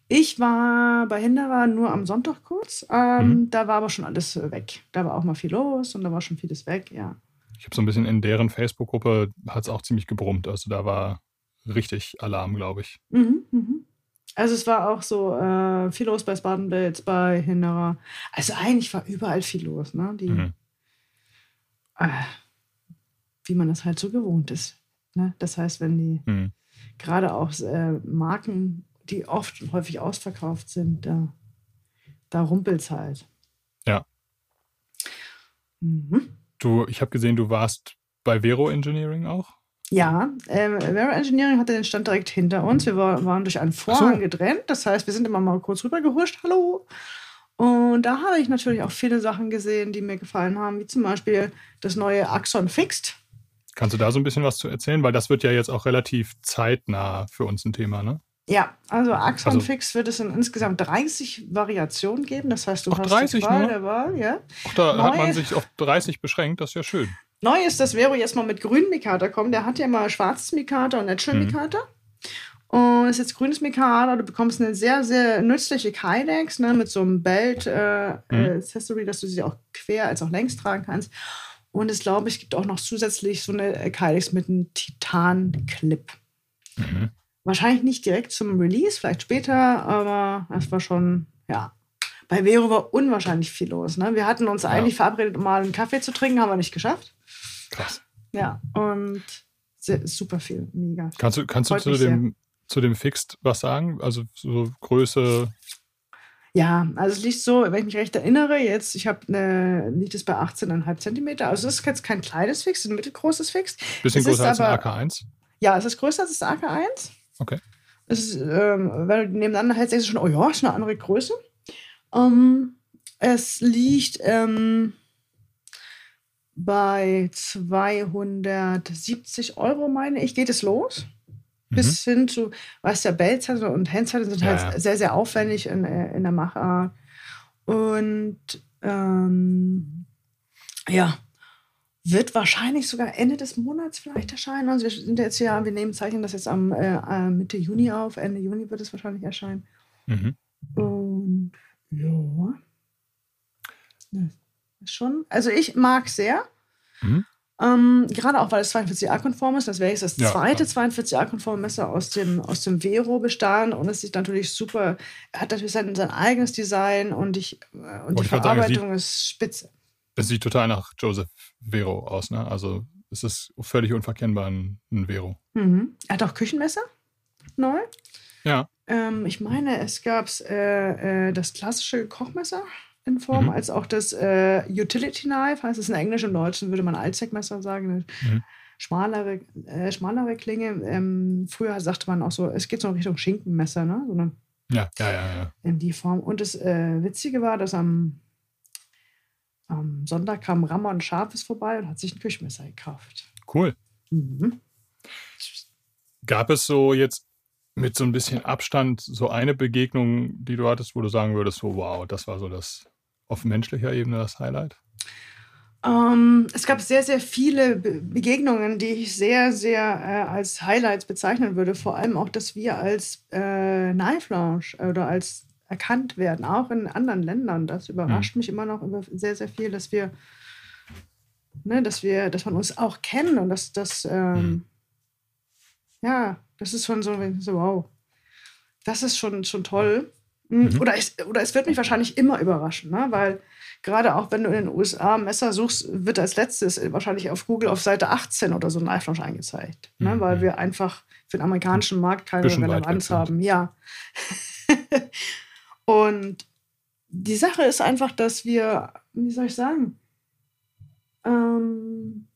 Ich war bei Hinderer nur am Sonntag kurz. Ähm, mhm. Da war aber schon alles weg. Da war auch mal viel los und da war schon vieles weg, ja. Ich habe so ein bisschen in deren Facebook-Gruppe hat es auch ziemlich gebrummt. Also da war richtig Alarm, glaube ich. Mhm, mhm. Also es war auch so äh, viel los bei Spartan Blades, bei Hinderer. Also eigentlich war überall viel los, ne? Die, mhm. Wie man das halt so gewohnt ist. Ne? Das heißt, wenn die mhm. gerade auch äh, Marken, die oft und häufig ausverkauft sind, da, da rumpelt es halt. Ja. Mhm. Du, ich habe gesehen, du warst bei Vero Engineering auch. Ja, äh, Vero Engineering hatte den Stand direkt hinter uns. Wir war, waren durch einen Vorhang so. getrennt. Das heißt, wir sind immer mal kurz rübergehuscht. Hallo. Und da habe ich natürlich auch viele Sachen gesehen, die mir gefallen haben, wie zum Beispiel das neue Axon Fixed. Kannst du da so ein bisschen was zu erzählen? Weil das wird ja jetzt auch relativ zeitnah für uns ein Thema, ne? Ja, also Axon also, Fix wird es in insgesamt 30 Variationen geben. Das heißt, du hast 30 die Wahl der Wahl. Ja. Ach, da Neu, hat man sich auf 30 beschränkt. Das ist ja schön. Neu ist, dass Vero jetzt mal mit grünen Mikata kommt. Der hat ja mal schwarzes Mikata und Natural mhm. Mikata. Und ist jetzt grünes Mikata. Du bekommst eine sehr, sehr nützliche Kydex ne, mit so einem Belt-Accessory, äh, mhm. dass du sie auch quer als auch längs tragen kannst. Und es glaube ich, gibt auch noch zusätzlich so eine Kydex mit einem Titan-Clip. Mhm. Wahrscheinlich nicht direkt zum Release, vielleicht später, aber es war schon, ja. Bei Vero war unwahrscheinlich viel los. Ne? Wir hatten uns ja. eigentlich verabredet, um mal einen Kaffee zu trinken, haben wir nicht geschafft. Krass. Ja, und super viel, mega. Kannst du, kannst du zu, dem, zu dem Fixed was sagen? Also so Größe, ja, also es liegt so, wenn ich mich recht erinnere, jetzt, ich habe eine, liegt es bei 18,5 Zentimeter. Also es ist jetzt kein kleines Fix, ein mittelgroßes Fix. Bisschen es größer als ein AK1? Ja, es ist größer als das AK1. Okay. Es ist, ähm, du nebeneinander hältst, denkst du schon, oh ja, ist eine andere Größe. Ähm, es liegt ähm, bei 270 Euro, meine ich, geht es los. Mhm. Bis hin zu, was der Belzer und Hänzer sind halt ja. sehr, sehr aufwendig in, äh, in der Machart. Und ähm, ja, wird wahrscheinlich sogar Ende des Monats vielleicht erscheinen. Also wir sind jetzt ja, wir nehmen Zeichen das jetzt am äh, äh, Mitte Juni auf. Ende Juni wird es wahrscheinlich erscheinen. Mhm. Und ja. Schon. Also ich mag sehr. Mhm. Ähm, gerade auch, weil es 42a-konform ist. Das wäre jetzt das ja, zweite 42a-konforme Messer aus dem, aus dem Vero-Bestand. Und es ist natürlich super. Er hat natürlich sein, sein eigenes Design und, ich, äh, und die Verarbeitung sagen, ist spitze es sieht total nach Joseph Vero aus, ne? Also Es ist völlig unverkennbar ein, ein Vero. Mhm. Er hat auch Küchenmesser neu. Ja. Ähm, ich meine, es gab äh, äh, das klassische Kochmesser in Form, mhm. als auch das äh, Utility Knife, heißt es in Englisch, im Deutschen würde man Allzweckmesser sagen. Mhm. Schmalere, äh, schmalere Klinge. Ähm, früher sagte man auch so, es geht so in Richtung Schinkenmesser, ne? Sondern ja, ja, ja, ja. In die Form. Und das äh, Witzige war, dass am, am Sonntag kam Ramon Scharfes vorbei und hat sich ein Küchenmesser gekauft. Cool. Mhm. Gab es so jetzt mit so ein bisschen Abstand so eine Begegnung, die du hattest, wo du sagen würdest, so wow, das war so das auf menschlicher Ebene das Highlight? Ähm, es gab sehr, sehr viele Be Begegnungen, die ich sehr, sehr äh, als Highlights bezeichnen würde. Vor allem auch, dass wir als äh, Knife Lounge oder als erkannt werden, auch in anderen Ländern. Das überrascht mhm. mich immer noch sehr, sehr viel, dass wir, ne, dass wir, dass man uns auch kennen und dass das, ähm, mhm. ja, das ist schon so, so, wow, das ist schon, schon toll. Hm, mhm. Oder, es, oder es wird mich wahrscheinlich immer überraschen, ne? weil gerade auch wenn du in den USA Messer suchst, wird als letztes wahrscheinlich auf Google auf Seite 18 oder so ein iPhone angezeigt, ne? Mhm. weil wir einfach für den amerikanischen Markt keine Relevanz haben. Ja. [LAUGHS] Und die Sache ist einfach, dass wir, wie soll ich sagen, ähm,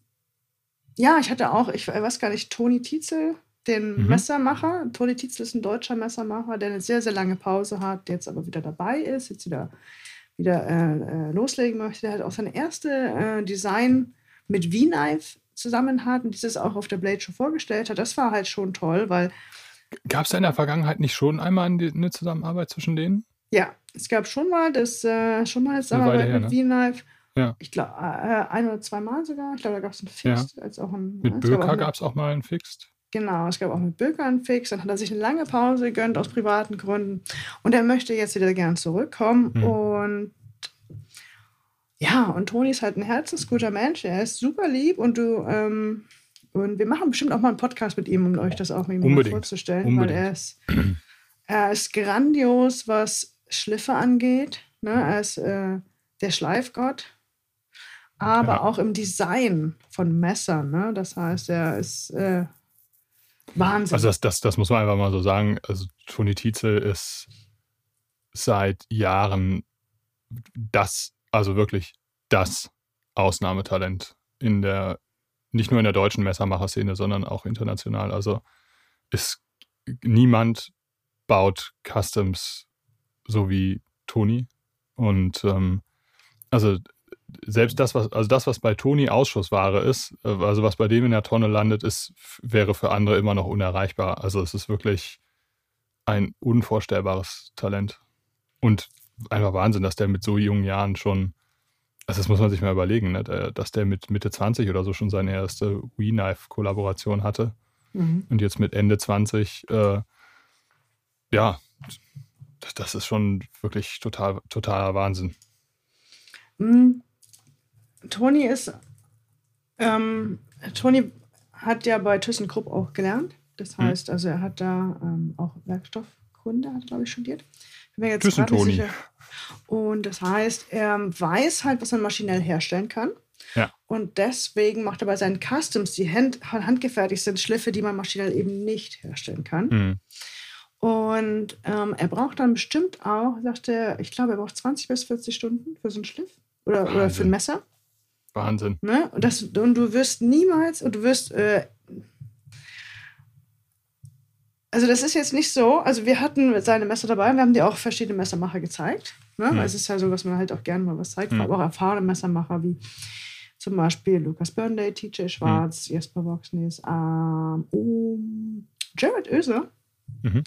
ja, ich hatte auch, ich weiß gar nicht, Toni Tietzel, den mhm. Messermacher. Toni Tietzel ist ein deutscher Messermacher, der eine sehr, sehr lange Pause hat, der jetzt aber wieder dabei ist, jetzt wieder wieder äh, äh, loslegen möchte, der hat auch sein erstes äh, Design mit V-Knife zusammen hat und dieses auch auf der Blade Show vorgestellt hat. Das war halt schon toll, weil. Gab es da in der Vergangenheit nicht schon einmal eine Zusammenarbeit zwischen denen? Ja, es gab schon mal das, äh, schon mal eine Zusammenarbeit her, mit ne? V-Knife. Ja. Ich glaube, äh, ein oder zwei Mal sogar. Ich glaube, da gab es ein Fixed ja. als auch ein. Mit Böker gab es auch mal ein Fixed. Genau, es gab auch mit Böker einen Fix. Dann hat er sich eine lange Pause gegönnt aus privaten Gründen. Und er möchte jetzt wieder gern zurückkommen. Hm. Und ja, und Toni ist halt ein herzensguter Mensch. Er ist super lieb und du. Ähm, und wir machen bestimmt auch mal einen Podcast mit ihm, um euch das auch mal vorzustellen. Unbedingt. Weil er ist, er ist grandios, was Schliffe angeht. Ne? Er ist äh, der Schleifgott. Aber ja. auch im Design von Messern. Ne? Das heißt, er ist äh, Wahnsinn. Also das, das, das muss man einfach mal so sagen. Also Toni Tietzel ist seit Jahren das also wirklich das Ausnahmetalent in der, nicht nur in der deutschen Messermacher-Szene, sondern auch international. Also ist niemand baut Customs so wie Toni. Und ähm, also selbst das, was, also das, was bei Toni Ausschussware ist, äh, also was bei dem in der Tonne landet, ist, wäre für andere immer noch unerreichbar. Also es ist wirklich ein unvorstellbares Talent. Und einfach Wahnsinn, dass der mit so jungen Jahren schon, also das muss man sich mal überlegen, ne? dass der mit Mitte 20 oder so schon seine erste We-Knife-Kollaboration hatte. Mhm. Und jetzt mit Ende 20, äh, ja, das ist schon wirklich total, totaler Wahnsinn. Mhm. Toni ist, ähm, Toni hat ja bei ThyssenKrupp auch gelernt. Das mhm. heißt, also er hat da ähm, auch Werkstoffkunde, hat glaube ich studiert. Bin mir jetzt gerade sicher. Und das heißt, er weiß halt, was man maschinell herstellen kann. Ja. Und deswegen macht er bei seinen Customs, die hand, handgefertigt sind, Schliffe, die man maschinell eben nicht herstellen kann. Mhm. Und ähm, er braucht dann bestimmt auch, sagt er, ich glaube, er braucht 20 bis 40 Stunden für so einen Schliff oder, oder für ein Messer. Wahnsinn. Ne? Und, das, und du wirst niemals, und du wirst äh, also das ist jetzt nicht so, also wir hatten seine Messer dabei, wir haben dir auch verschiedene Messermacher gezeigt. Ne? Mhm. Es ist ja so, was man halt auch gerne mal was zeigt, mhm. aber auch erfahrene Messermacher wie zum Beispiel Lukas Burnday, TJ Schwarz, mhm. Jesper Voxnes, ähm, um, Jared Oeser. Mhm.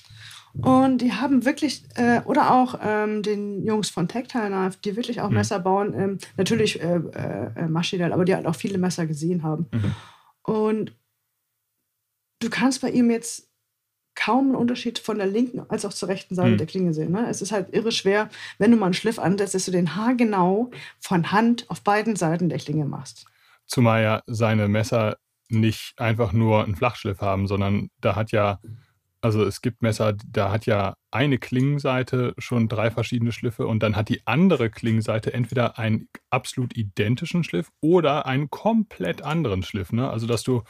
Und die haben wirklich, äh, oder auch ähm, den Jungs von Tactile Knife, die wirklich auch mhm. Messer bauen, ähm, natürlich äh, äh, maschinell, aber die halt auch viele Messer gesehen haben. Mhm. Und du kannst bei ihm jetzt kaum einen Unterschied von der linken als auch zur rechten Seite mhm. der Klinge sehen. Ne? Es ist halt irre schwer, wenn du mal einen Schliff ansetzt, dass du den haargenau von Hand auf beiden Seiten der Klinge machst. Zumal ja seine Messer nicht einfach nur einen Flachschliff haben, sondern da hat ja Also es gibt Messer, da hat ja eine Klingenseite schon drei verschiedene Schliffe und dann hat die andere Klingenseite entweder einen absolut identischen Schliff oder einen komplett anderen Schliff. Ne? Also dass du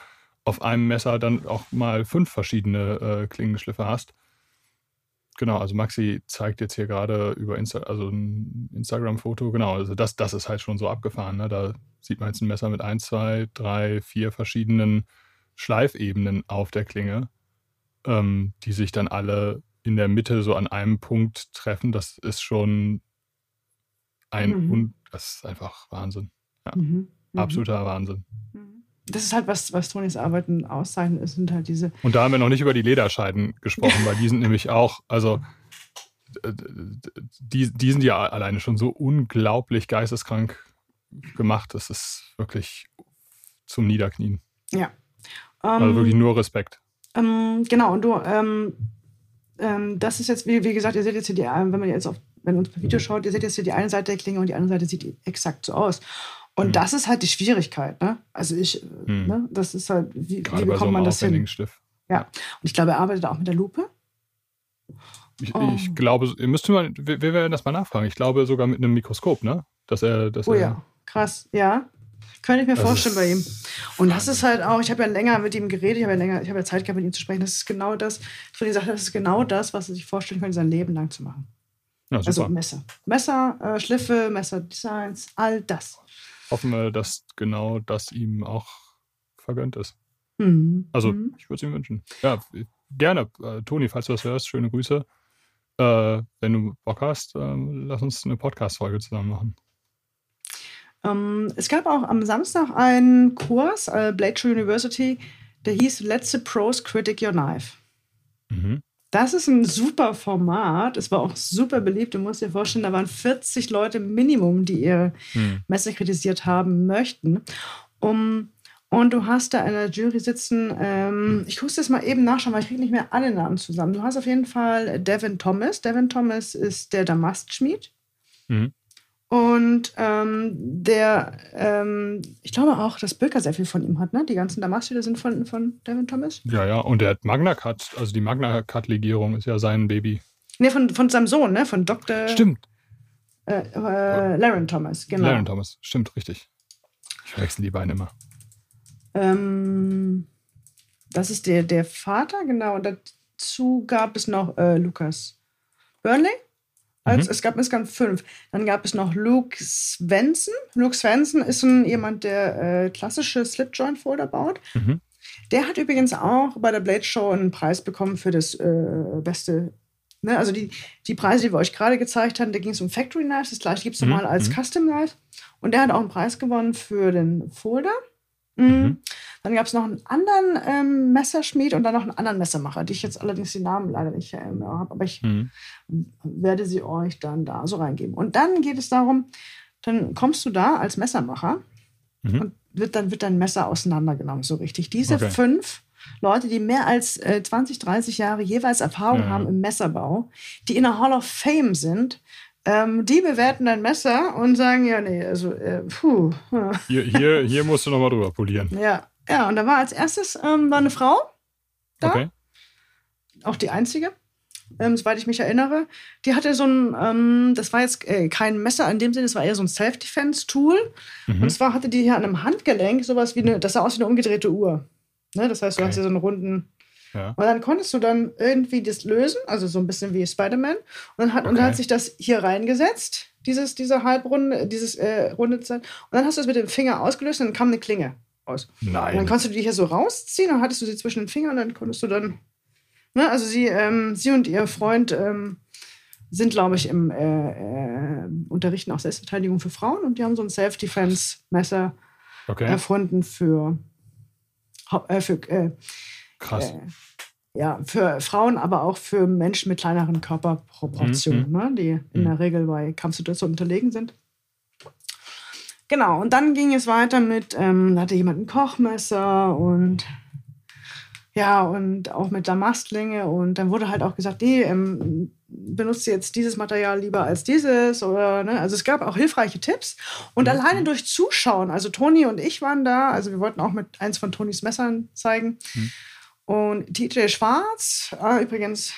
auf einem Messer dann auch mal fünf verschiedene äh, Klingenschliffe hast. Genau, also Maxi zeigt jetzt hier gerade über Insta also ein Instagram-Foto. Genau, also das, das ist halt schon so abgefahren. Ne? Da sieht man jetzt ein Messer mit ein, zwei, drei, vier verschiedenen Schleifebenen auf der Klinge, ähm, die sich dann alle in der Mitte so an einem Punkt treffen. Das ist schon ein, mhm. das ist einfach Wahnsinn. Ja. Mhm. Mhm. Absoluter Wahnsinn. Mhm das ist halt was, was Tonys Arbeiten auszeichnet, ist, sind halt diese. Und da haben wir noch nicht über die Lederscheiden gesprochen, weil die sind nämlich auch, also die, die sind ja alleine schon so unglaublich geisteskrank gemacht. Das ist wirklich zum Niederknien. Ja. also ähm, wirklich nur Respekt. Ähm, genau, und du, ähm, ähm, das ist jetzt, wie, wie, gesagt, ihr seht jetzt hier die, wenn man jetzt auf, wenn uns per Video schaut, ihr seht jetzt hier die eine Seite der Klinge und die andere Seite sieht exakt so aus. Und mhm. das ist halt die Schwierigkeit. Ne? Also ich, mhm. ne? das ist halt, wie, wie bekommt so man das hin? Stift. Ja, und ich glaube, er arbeitet auch mit der Lupe. Ich, oh. ich glaube, ihr müsst mal, wir, wir, werden das mal nachfragen. Ich glaube sogar mit einem Mikroskop, ne? Dass er, dass oh er, ja, krass, ja. Könnte ich mir vorstellen bei ihm. Und das ist halt auch, ich habe ja länger mit ihm geredet, ich habe ja länger, ich habe ja Zeit gehabt, mit ihm zu sprechen. Das ist genau das, von ihm sagt, das ist genau das, was er sich vorstellen könnte, sein Leben lang zu machen. Ja, also Messer. Messer, äh, Schliffe, Messerdesigns, all das hoffen wir, dass genau das ihm auch vergönnt ist. Mhm. Also, mhm. ich würde es ihm wünschen. Ja, gerne. Äh, Toni, falls du das hörst, schöne Grüße. Äh, wenn du Bock hast, äh, lass uns eine Podcast-Folge zusammen machen. Ähm, es gab auch am Samstag einen Kurs, äh, Blade Tree University, der hieß Let's the Pros Critic Your Knife. Mhm. Das ist ein super Format. Es war auch super beliebt. Du musst dir vorstellen, da waren 40 Leute Minimum, die ihre hm. Messe kritisiert haben möchten. Um, und du hast da in der Jury sitzen, ähm, ich muss das mal eben nachschauen, weil ich kriege nicht mehr alle Namen zusammen. Du hast auf jeden Fall Devin Thomas. Devin Thomas ist der Damastschmied. Mhm. Und ähm, der, ähm, ich glaube auch, dass Böker sehr viel von ihm hat, ne? Die ganzen Damastschilder sind von, von Devin Thomas. Ja, ja, und der hat Magna Cut, also die Magna Cut-Legierung ist ja sein Baby. Ne, von, von seinem Sohn, ne? Von Dr. Stimmt. Äh, äh, Laren Thomas, genau. Laren Thomas, stimmt, richtig. Ich verwechsel die beiden immer. Ähm, das ist der, der Vater, genau. Und dazu gab es noch äh, Lukas Burnley. Als, mhm. Es gab insgesamt fünf. Dann gab es noch Luke Svensson. Luke Svensson ist ein, jemand, der äh, klassische Slipjoint-Folder baut. Mhm. Der hat übrigens auch bei der Blade Show einen Preis bekommen für das äh, beste. Ne? Also die, die Preise, die wir euch gerade gezeigt haben, da ging es um Factory Knives. Das gleiche gibt es mhm. normal als mhm. Custom Knife. Und der hat auch einen Preis gewonnen für den Folder. Mhm. mhm. Dann gab es noch einen anderen ähm, Messerschmied und dann noch einen anderen Messermacher, die ich jetzt allerdings die Namen leider nicht mehr habe, aber ich mhm. werde sie euch dann da so reingeben. Und dann geht es darum, dann kommst du da als Messermacher mhm. und wird, dann wird dein Messer auseinandergenommen, so richtig. Diese okay. fünf Leute, die mehr als äh, 20, 30 Jahre jeweils Erfahrung ja. haben im Messerbau, die in der Hall of Fame sind, ähm, die bewerten dein Messer und sagen, ja, nee, also, äh, puh. Hier, hier, hier musst du nochmal drüber polieren. [LAUGHS] Ja, ja, und da war als erstes ähm, war eine Frau da. Okay. Auch die einzige, ähm, soweit ich mich erinnere. Die hatte so ein, ähm, das war jetzt äh, kein Messer in dem Sinne, es war eher so ein Self-Defense-Tool. Mhm. Und zwar hatte die hier an einem Handgelenk sowas wie eine, das sah aus wie eine umgedrehte Uhr. Ne? Das heißt, du okay. hast hier so einen runden ja. Und dann konntest du dann irgendwie das lösen, also so ein bisschen wie Spider-Man. Und, dann hat, okay. und dann hat sich das hier reingesetzt, dieses, diese halbrunde, dieses äh, runde Zeit. Und dann hast du es mit dem Finger ausgelöst und dann kam eine Klinge aus. Nein. Und dann konntest du die hier so rausziehen, dann hattest du sie zwischen den Fingern und dann konntest du dann. Ne, also sie, ähm, sie und ihr Freund ähm, sind, glaube ich, im äh, äh, Unterrichten auch Selbstverteidigung für Frauen und die haben so ein Self-Defense-Messer okay. erfunden für, äh, für äh, Krass. Äh, ja, für Frauen, aber auch für Menschen mit kleineren Körperproportionen, mhm. ne, die in mhm. der Regel bei Kampfsituationen unterlegen sind. Genau, und dann ging es weiter mit, ähm, da hatte jemand ein Kochmesser und ja, und auch mit Damastlinge und dann wurde halt auch gesagt, nee, ähm, benutzt jetzt dieses Material lieber als dieses oder ne? also es gab auch hilfreiche Tipps und mhm. alleine durch Zuschauen, also Toni und ich waren da, also wir wollten auch mit eins von Tonis Messern zeigen. Mhm Und TJ Schwarz, ah, übrigens,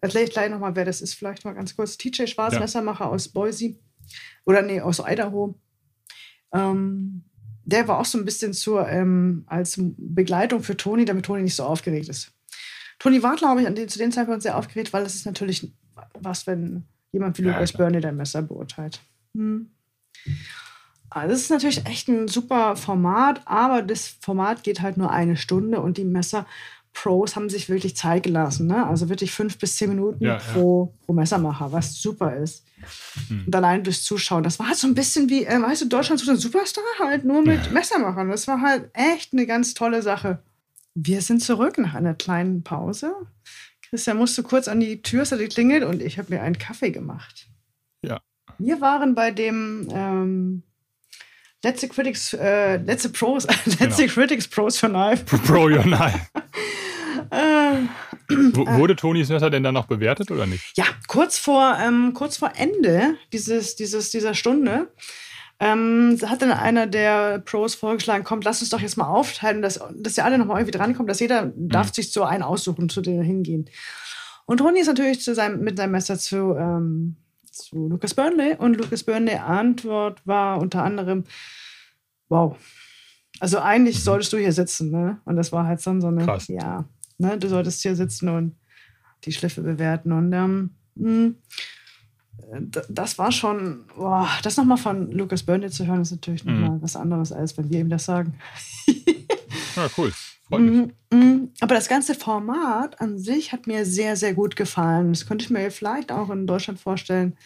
erkläre ich gleich nochmal, wer das ist, vielleicht mal ganz kurz. TJ Schwarz, ja. Messermacher aus Boise. Oder nee, aus Idaho. Ähm, der war auch so ein bisschen zur, ähm, als Begleitung für Toni, damit Toni nicht so aufgeregt ist. Toni war, glaube ich, an den, zu dem Zeitpunkt sehr aufgeregt, weil es ist natürlich was, wenn jemand wie ja, Lucas Burnley dein Messer beurteilt. Hm. Also das ist natürlich echt ein super Format, aber das Format geht halt nur eine Stunde und die Messer Pros haben sich wirklich Zeit gelassen. Ne? Also wirklich fünf bis zehn Minuten ja, pro, ja. pro Messermacher, was super ist. Hm. Und allein durchs Zuschauen. Das war halt so ein bisschen wie, äh, weißt du, Deutschland so ein Superstar halt nur mit ja. Messermachern. Das war halt echt eine ganz tolle Sache. Wir sind zurück nach einer kleinen Pause. Christian musste kurz an die Tür, es hat geklingelt und ich habe mir einen Kaffee gemacht. Ja. Wir waren bei dem ähm, Let's Critics, äh, Let's Pros, [LAUGHS] Let's genau. Critics Pros for Knife. Pro Your Knife. [LAUGHS] Wurde Tonis Messer denn dann noch bewertet oder nicht? Ja, kurz vor, ähm, kurz vor Ende dieses, dieses, dieser Stunde ähm, hat dann einer der Pros vorgeschlagen, kommt, lass uns doch jetzt mal aufteilen, dass, dass ihr alle nochmal irgendwie drankommen, dass jeder mhm. darf sich so einen aussuchen, zu dem hingehen. Und Toni ist natürlich zu seinem, mit seinem Messer zu, ähm, zu Lucas Burnley und Lucas Burnley Antwort war unter anderem, wow, also eigentlich solltest du hier sitzen, ne? Und das war halt dann so eine, Krass. ja, ne? Du solltest hier sitzen und die Schliffe bewerten und ähm, hm, das war schon, boah, das nochmal von Lucas Burnett zu hören, ist natürlich nochmal mhm. was anderes, als wenn wir ihm das sagen. [LAUGHS] ja, cool. Freut mich. Mm, mm. Aber das ganze Format an sich hat mir sehr, sehr gut gefallen. Das könnte ich mir vielleicht auch in Deutschland vorstellen.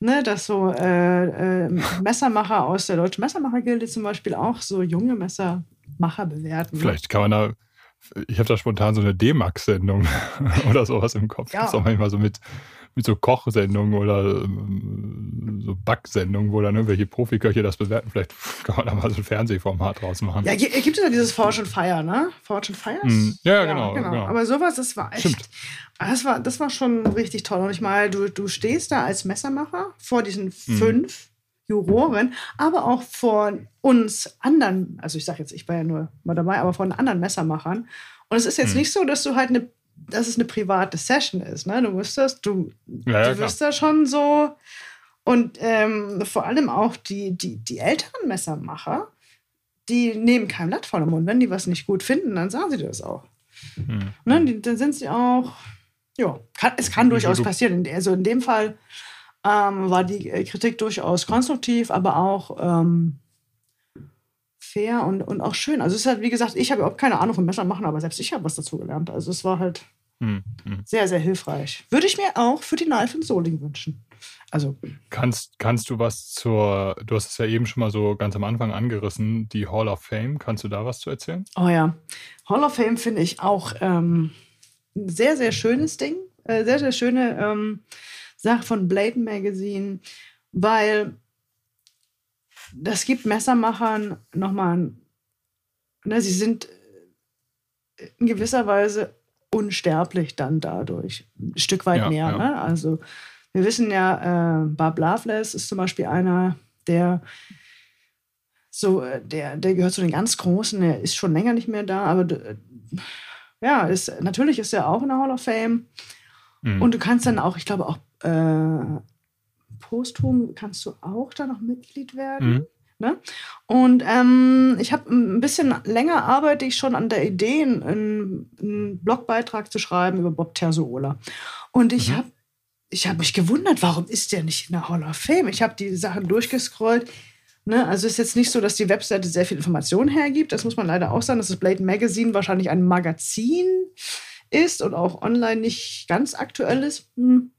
Ne, dass so äh, äh, Messermacher aus der Deutschen Messermachergilde zum Beispiel auch so junge Messermacher bewerten. Vielleicht kann man da ich habe da spontan so eine D-Max-Sendung [LAUGHS] oder sowas im Kopf. Ja. Das ist auch manchmal so mit mit so Kochsendungen oder ähm, so Backsendungen, wo dann irgendwelche Profiköche das bewerten. Vielleicht [LAUGHS] kann man da mal so ein Fernsehformat draus machen. Ja, gibt es ja dieses Fortune Fire, ne? Fortune Fires? Mm, ja, ja genau, genau, genau, Aber sowas, das war echt. Stimmt. Das war, das war schon richtig toll. Und ich meine, du, du stehst da als Messermacher vor diesen mhm. fünf Juroren, aber auch vor uns anderen, also ich sage jetzt, ich war ja nur mal dabei, aber von anderen Messermachern. Und es ist jetzt mhm. nicht so, dass du halt eine dass es eine private Session ist. Ne? Du das, du, ja, du wirst da schon so. Und ähm, vor allem auch die, die, die älteren Messermacher, die nehmen kein Blatt vor den Mund. Wenn die was nicht gut finden, dann sagen sie das auch. Mhm. Ne? Die, dann sind sie auch, ja, es kann durchaus passieren. Also in dem Fall ähm, war die Kritik durchaus konstruktiv, aber auch ähm, fair und, und auch schön. Also es ist halt, wie gesagt, ich habe überhaupt keine Ahnung von Messern machen, aber selbst ich habe was dazu gelernt. Also es war halt hm, hm. sehr, sehr hilfreich. Würde ich mir auch für die Knife in Soling wünschen. Also kannst, kannst du was zur, du hast es ja eben schon mal so ganz am Anfang angerissen, die Hall of Fame, kannst du da was zu erzählen? Oh ja, Hall of Fame finde ich auch ähm, ein sehr, sehr schönes Ding, äh, sehr, sehr schöne ähm, Sache von Bladen Magazine, weil das gibt Messermachern nochmal, ne, sie sind in gewisser Weise unsterblich dann dadurch, ein Stück weit ja, mehr. Ja. Ne? Also wir wissen ja, äh, Bob Loveless ist zum Beispiel einer, der so, äh, der, der gehört zu den ganz Großen, der ist schon länger nicht mehr da, aber äh, ja, ist, natürlich ist er auch in der Hall of Fame. Mhm. Und du kannst dann auch, ich glaube auch äh, posthum kannst du auch da noch Mitglied werden. Mhm. Ne? Und ähm, ich habe ein bisschen länger arbeite ich schon an der Idee, einen, einen Blogbeitrag zu schreiben über Bob Terzuola. Und ich mhm. habe ich hab mich gewundert, warum ist der nicht in der Hall of Fame? Ich habe die Sachen durchgescrollt. Ne? Also ist jetzt nicht so, dass die Webseite sehr viel Informationen hergibt. Das muss man leider auch sagen, dass das Blade Magazine wahrscheinlich ein Magazin ist und auch online nicht ganz aktuell ist. Hm.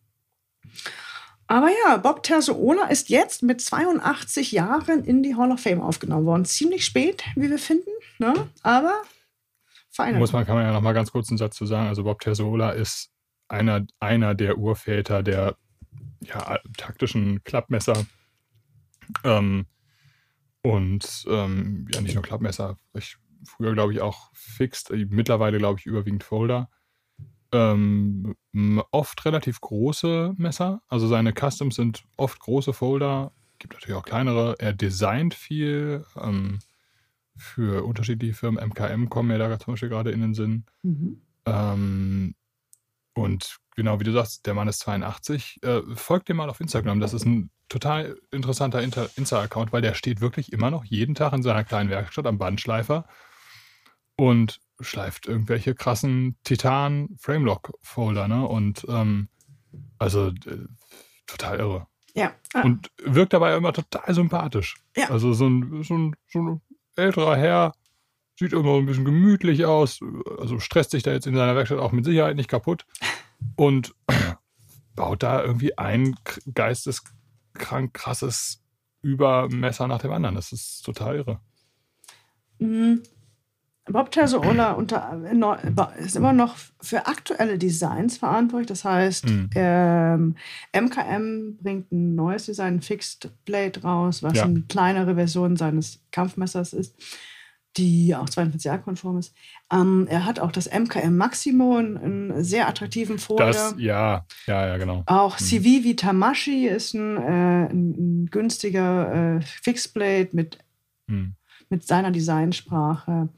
Aber ja, Bob Terzuola ist jetzt mit 82 Jahren in die Hall of Fame aufgenommen worden. Ziemlich spät, wie wir finden, ne? aber fein. Muss man, kann man ja noch mal ganz kurz einen Satz zu sagen. Also Bob Terzuola ist einer, einer der Urväter der ja, taktischen Klappmesser. Ähm, und ähm, ja, nicht nur Klappmesser. Ich, früher glaube ich auch Fixed, mittlerweile glaube ich überwiegend Folder ähm, oft relativ große Messer. Also seine Customs sind oft große Folder. Gibt natürlich auch kleinere. Er designt viel. Ähm, für unterschiedliche Firmen. MKM kommen mir da zum Beispiel gerade in den Sinn. Mhm. Ähm, und genau wie du sagst, der Mann ist 82. Äh, folgt dem mal auf Instagram. Das ist ein total interessanter Insta-Account, weil der steht wirklich immer noch jeden Tag in seiner kleinen Werkstatt am Bandschleifer und schleift irgendwelche krassen Titan-Framelock-Folder. Ne? Und ähm, also äh, total irre. Ja. Ah. Und wirkt dabei immer total sympathisch. Ja. Also so ein, so ein, so ein älterer Herr, sieht immer ein bisschen gemütlich aus, also stresst sich da jetzt in seiner Werkstatt auch mit Sicherheit nicht kaputt [LAUGHS] und [CLEARS THROAT] baut da irgendwie ein geisteskrank krasses Übermesser nach dem anderen. Das ist total irre. Bob Terzola unter, ist immer noch für aktuelle Designs verantwortlich. Das heißt, mhm. ähm, MKM bringt ein neues Design, ein Fixed Blade raus, was ja. eine kleinere Version seines Kampfmessers ist, die auch 42 Jahre konform ist. Ähm, er hat auch das MKM Maximo, einen, sehr attraktiven Folder. Das, ja, ja, ja, genau. Auch mhm. Civivi Tamashi ist ein, äh, ein günstiger äh, Fixed Blade mit, mhm. mit seiner Designsprache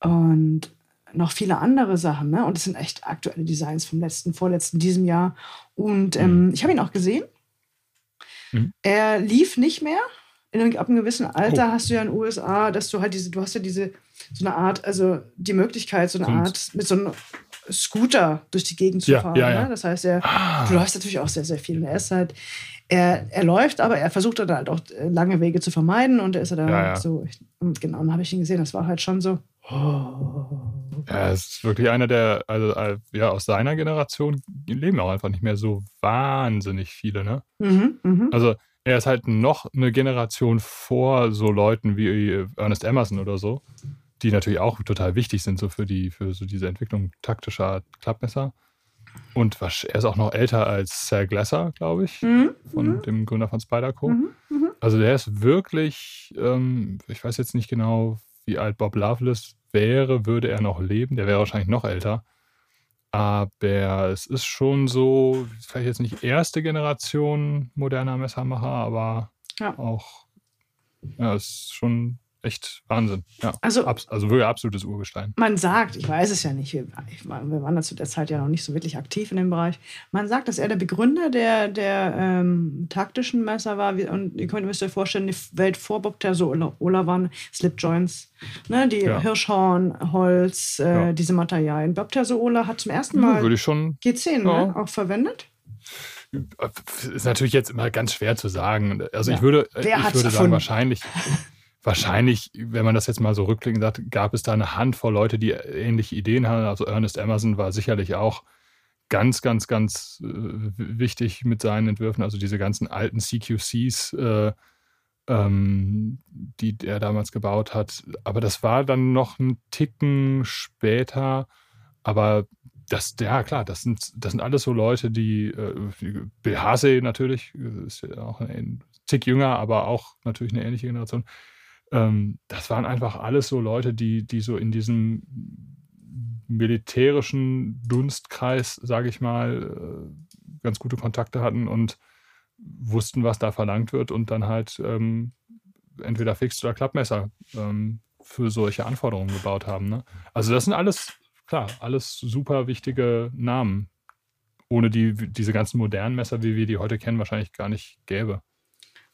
und noch viele andere Sachen. Ne? Und es sind echt aktuelle Designs vom letzten, vorletzten, diesem Jahr. Und ähm, mhm. ich habe ihn auch gesehen. Mhm. Er lief nicht mehr. In ab einem gewissen Alter oh. hast du ja in den USA, dass du halt diese, du hast ja diese, so eine Art, also die Möglichkeit, so eine Sonst. Art, mit so einem Scooter durch die Gegend zu ja, fahren. Ja, ja. Ne? Das heißt, er, ah. du läufst natürlich auch sehr, sehr viel. Und er ist halt, er, er läuft, aber er versucht dann halt auch äh, lange Wege zu vermeiden und er ist da halt so, und genau, dann habe ich ihn gesehen, das war halt schon so, ja, es ist wirklich einer der, also äh, ja, aus seiner Generation leben auch einfach nicht mehr so wahnsinnig viele, ne? Mhm, mh. Also er ist halt noch eine Generation vor so Leuten wie Ernest Emerson oder so, die natürlich auch total wichtig sind, so für die, für so diese Entwicklung taktischer Klappmesser. Und was, er ist auch noch älter als Sir Glasser, glaube ich, mhm, von mhm. dem Gründer von Spyderco. Mhm, mhm, also der ist wirklich, ähm, ich weiß jetzt nicht genau, wie alt Bob Loveless wäre, würde er noch leben. Der wäre wahrscheinlich noch älter. Aber es ist schon so, vielleicht jetzt nicht erste Generation moderner Messermacher, aber ja. auch, ja, es ist schon echt Wahnsinn. Ja, also, abs also wirklich absolutes Urgestein. Man sagt, ich weiß es ja nicht, wir, wir waren zu der Zeit ja noch nicht so wirklich aktiv in dem Bereich. Man sagt, dass er der Begründer der, der ähm, taktischen Messer war. Und ihr könnt euch vorstellen, die Welt vor Bob Terzola waren Slipjoints, ne, die ja. Hirschhorn, Holz, äh, ja. diese Materialien. Bob Terzola hat zum ersten Mal ja, schon, G10 ne, auch verwendet ist natürlich jetzt immer ganz schwer zu sagen. Also ja. ich würde, Wer ich würde sagen, wahrscheinlich, [LAUGHS] wahrscheinlich, wenn man das jetzt mal so rückblickend sagt, gab es da eine Handvoll Leute, die ähnliche Ideen haben. Also Ernest Emerson war sicherlich auch ganz, ganz, ganz äh, wichtig mit seinen Entwürfen. Also diese ganzen alten CQCs, äh, ähm, die er damals gebaut hat. Aber das war dann noch ein Ticken später. Aber das, ja klar, das sind, das sind alles so Leute, die, äh, Bill Hase natürlich, äh, ist ja auch ein Tick jünger, aber auch natürlich eine ähnliche Generation ähm, das waren einfach alles so Leute, die, die so in diesem militärischen Dunstkreis, sage ich mal, äh, ganz gute Kontakte hatten und wussten, was da verlangt wird und dann halt ähm, entweder Fix oder Klappmesser ähm, für solche Anforderungen gebaut haben. Ne? Also das sind alles, klar, alles super wichtige Namen, ohne die diese ganzen modernen Messer, wie wir die heute kennen, wahrscheinlich gar nicht gäbe.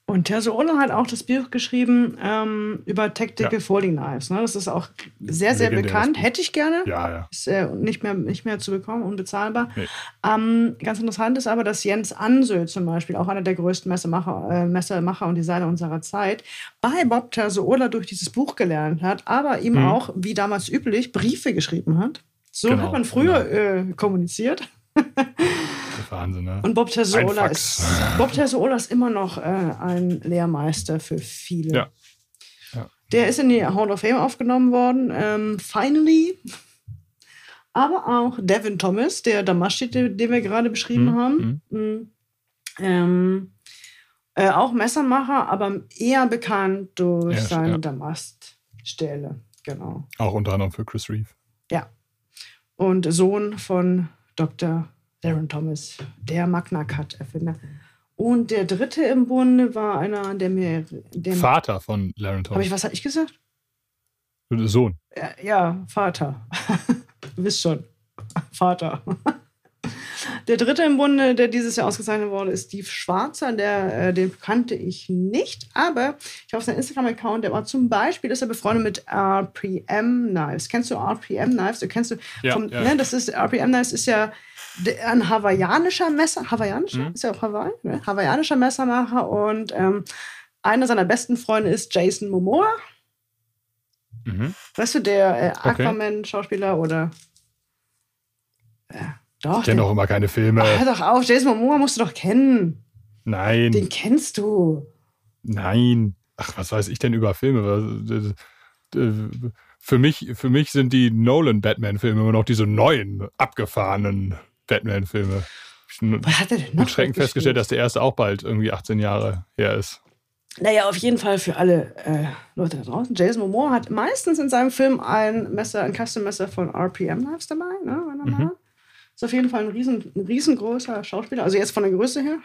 Und Terzola hat auch das Buch geschrieben ähm, über Tactical ja. Folding Knives. Ne? Das ist auch sehr, sehr bekannt. Hätte ich gerne. Ja, ja. Ist äh, nicht, mehr, nicht mehr zu bekommen, unbezahlbar. Nee. Ähm, ganz interessant ist aber, dass Jens Ansö zum Beispiel, auch einer der größten Messermacher, äh, Messermacher und Designer unserer Zeit, bei Bob Terzola durch dieses Buch gelernt hat, aber ihm mhm. auch, wie damals üblich, Briefe geschrieben hat. So genau, hat man früher genau. äh, kommuniziert. Wahnsinn, ne? Und Bob Terzola ist, Bob Terzola ist immer noch äh, ein Lehrmeister für viele. Ja. ja. Der ist in die Hall of Fame aufgenommen worden. Ähm, finally. Aber auch Devin Thomas, der Damast den, den wir gerade beschrieben mhm. haben. Mhm. Ähm, äh, auch Messermacher, aber eher bekannt durch ja, seine ja. Damaststelle. Genau. Auch unter anderem für Chris Reeve. Ja. Und Sohn von Dr. Darren Thomas, der Magna Cut-Erfinder. Und der dritte im Bunde war einer, der mir. Vater von Larry Thomas. Habe ich was hatte ich gesagt? Sohn. Ja, ja Vater. [LAUGHS] du bist schon. Vater. Der dritte im Bunde, der dieses Jahr ausgezeichnet wurde, ist Steve Schwarzer. Der, äh, den kannte ich nicht, aber ich habe seinen Instagram-Account, der war zum Beispiel, ist er befreundet mit RPM Knives. Kennst du RPM Knives? Du kennst du ja, vom, ja. Ne, das ist RPM Knives ist ja ein hawaiianischer Messer, hawaiianischer, Mhm. ist ja auch Hawaii, ne? hawaiianischer Messermacher und ähm, einer seiner besten Freunde ist Jason Momoa. Mhm. Weißt du, der äh, Okay. Aquaman-Schauspieler oder äh, doch, Ich kenne doch immer keine Filme. Hör doch auf, Jason Momoa musst du doch kennen. Nein, Den kennst du. nein. Ach, was weiß ich denn über Filme? Für mich, für mich sind die Nolan-Batman-Filme immer noch diese neuen, abgefahrenen Batman-Filme. Was hat er denn noch? mit Schrecken festgestellt, dass der erste auch bald irgendwie 18 Jahre her ist. Naja, auf jeden Fall für alle äh, Leute da draußen. Jason Momoa hat meistens in seinem Film ein Messer, ein Custom-Messer von RPM Knives dabei. Ne, wenn er Mhm. mal. Ist auf jeden Fall ein, riesen, ein riesengroßer Schauspieler. Also jetzt von der Größe her.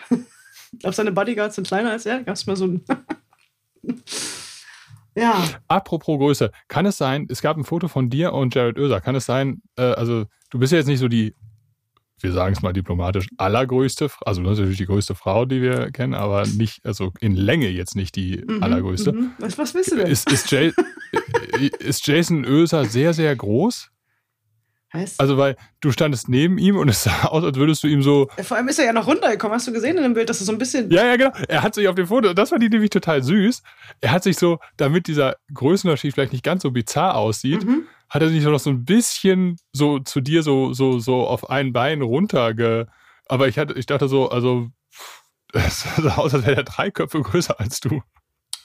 ich glaube, seine Bodyguards sind kleiner als er. Gab es mal so ein. [LAUGHS] ja. Apropos Größe, kann es sein, es gab ein Foto von dir und Jared Oeser. Kann es sein, äh, also du bist ja jetzt nicht so die, wir sagen es mal diplomatisch, allergrößte, also natürlich die größte Frau, die wir kennen, aber nicht, also in Länge jetzt nicht die Mhm, allergrößte. mhm. Was, was willst du denn? Ist, ist, Jay, [LAUGHS] ist Jason Oeser sehr, sehr groß? Heißt, Also, weil du standest neben ihm und es sah aus, als würdest du ihm so. Vor allem ist er ja noch runtergekommen. Hast du gesehen in dem Bild, dass er so ein bisschen. Ja, ja, genau. Er hat sich auf dem Foto, das fand ich nämlich total süß. Er hat sich so, damit dieser Größenunterschied vielleicht nicht ganz so bizarr aussieht, Mhm. hat er sich so noch so ein bisschen so zu dir so, so, so auf ein Bein runterge. Aber ich hatte, ich dachte so, also, es [LAUGHS] sah aus, als wäre der drei Köpfe größer als du.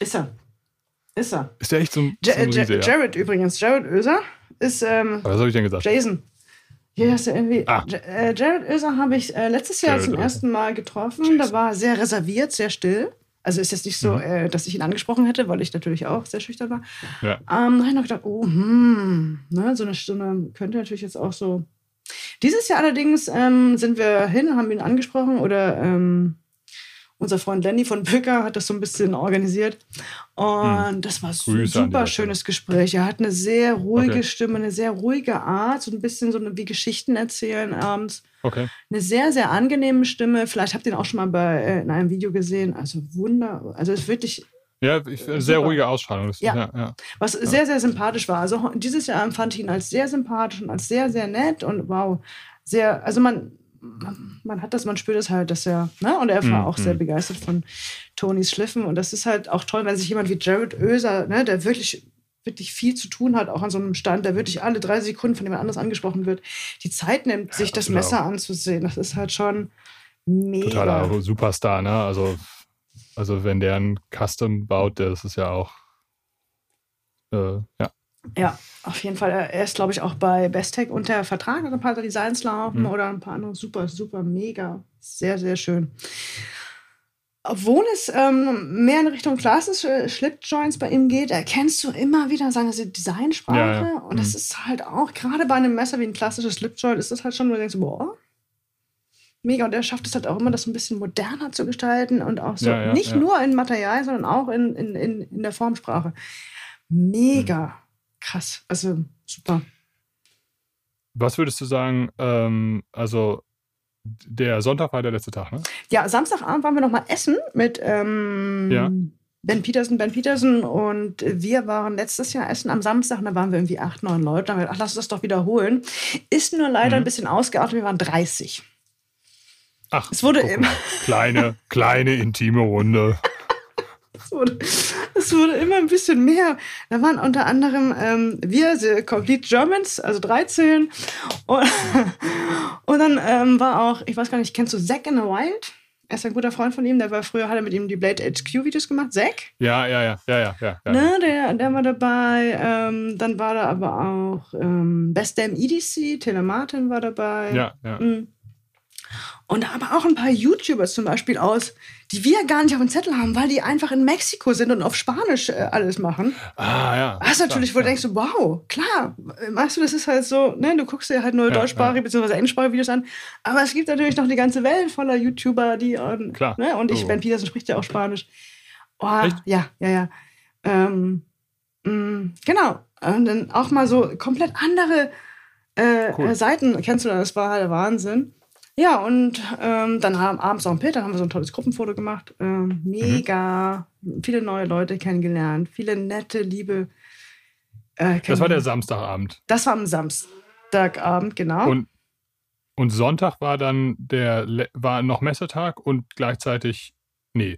Ist er. Ist er. Ist der echt so ein, Ja, so ein Riese, ja. Jared übrigens. Jared Oeser ist. Ähm, was habe ich denn gesagt? Jason. Hier hast du irgendwie. Ah. Äh, Jared Oeser habe ich äh, letztes Jahr Jared zum Oeser. ersten Mal getroffen. Da war er sehr reserviert, sehr still. Also ist jetzt nicht so, Mhm. äh, dass ich ihn angesprochen hätte, weil ich natürlich auch sehr schüchtern war. Ja. Ähm, da habe ich noch gedacht, oh, hm, ne, so eine Stunde könnte natürlich jetzt auch so. Dieses Jahr allerdings ähm, sind wir hin, haben ihn angesprochen oder ähm, unser Freund Lenny von Bücker hat das so ein bisschen organisiert. Und das war ein Hm. Grüße super schönes Gespräch. Er hat eine sehr ruhige Okay. Stimme, eine sehr ruhige Art, so ein bisschen so eine, wie Geschichten erzählen abends. Okay. Eine sehr, sehr angenehme Stimme. Vielleicht habt ihr ihn auch schon mal bei, äh, in einem Video gesehen. Also wunder, also es ist wirklich Ja, ich, sehr Super. ruhige Ausstrahlung. Ja. ja, ja. was sehr, sehr sympathisch war. Also dieses Jahr empfand ich ihn als sehr sympathisch und als sehr, sehr nett und wow, sehr, also man, man hat das, man spürt es halt, dass er, ne, und er war Mhm. auch sehr begeistert von Tonys Schliffen und das ist halt auch toll, wenn sich jemand wie Jared Oeser, ne, der wirklich wirklich viel zu tun hat, auch an so einem Stand, der wirklich alle drei Sekunden von jemand anders angesprochen wird, die Zeit nimmt, sich das total. Messer anzusehen. Das ist halt schon mega. Totaler Superstar, ne? Also, also wenn der ein Custom baut, das ist ja auch. Äh, ja. Ja, auf jeden Fall. Er ist, glaube ich, auch bei Bestech unter Vertrag, hat ein paar Designs laufen Mhm. oder ein paar andere. Super, super, mega. Sehr, sehr schön. Obwohl es ähm, mehr in Richtung klassische Slipjoints bei ihm geht, erkennst du immer wieder seine Designsprache. Ja, ja. Und das Mhm. ist halt auch, gerade bei einem Messer wie ein klassisches Slipjoint, ist das halt schon, wo du denkst, boah, mega. Und er schafft es halt auch immer, das so ein bisschen moderner zu gestalten und auch so, Ja, nicht nur in Material, sondern auch in, in, in, in der Formsprache. Mega krass. Also super. Was würdest du sagen, ähm, also der Sonntag war der letzte Tag, ne? Ja, Samstagabend waren wir noch mal essen mit ähm, Ja. Ben Peterson, Ben Peterson und wir waren letztes Jahr essen am Samstag und da waren wir irgendwie acht, neun Leute. Da haben wir gedacht, ach, lass uns das doch wiederholen. Ist nur leider Mhm. ein bisschen ausgeartet, wir waren 30. Ach, Es wurde immer- kleine, kleine intime Runde. [LAUGHS] Es wurde, es wurde immer ein bisschen mehr. Da waren unter anderem ähm, wir, the Complete Germans, also 13. Und, [LAUGHS] und dann ähm, war auch, ich weiß gar nicht, kennst du Zack in the Wild? Er ist ein guter Freund von ihm, der war früher, hat er mit ihm die Blade HQ-Videos gemacht. Zack? Ja, ja, ja, ja, ja, ja. ja. Ne, der, der war dabei. Ähm, dann war da aber auch ähm, Best Damn EDC, Taylor Martin war dabei. Ja, ja. Mhm. Und aber auch ein paar YouTubers zum Beispiel aus, die wir gar nicht auf dem Zettel haben, weil die einfach in Mexiko sind und auf Spanisch äh, alles machen. Ah, ja. Was natürlich, wo du denkst, wow, klar, weißt du, das ist halt so, ne, du guckst dir halt nur Ja, deutschsprachige ja. bzw. englischsprachige Videos an, aber es gibt natürlich noch die ganze Welt voller YouTuber, die, ähm, Klar. ne, und ich, Oh. Ben Peterson spricht ja auch Spanisch. Oh, Echt? ja, ja, ja. Ähm, Mm, genau. Und dann auch mal so komplett andere äh, cool. Seiten kennenzulernen. Das war halt Wahnsinn. Ja, und ähm, dann haben abends auch ein Bild, dann haben wir so ein tolles Gruppenfoto gemacht. Ähm, mega. Mhm. Viele neue Leute kennengelernt, viele nette, liebe. Äh, das war der Samstagabend. Das war am Samstagabend, genau. Und, und Sonntag war dann der war noch Messetag und gleichzeitig, nee,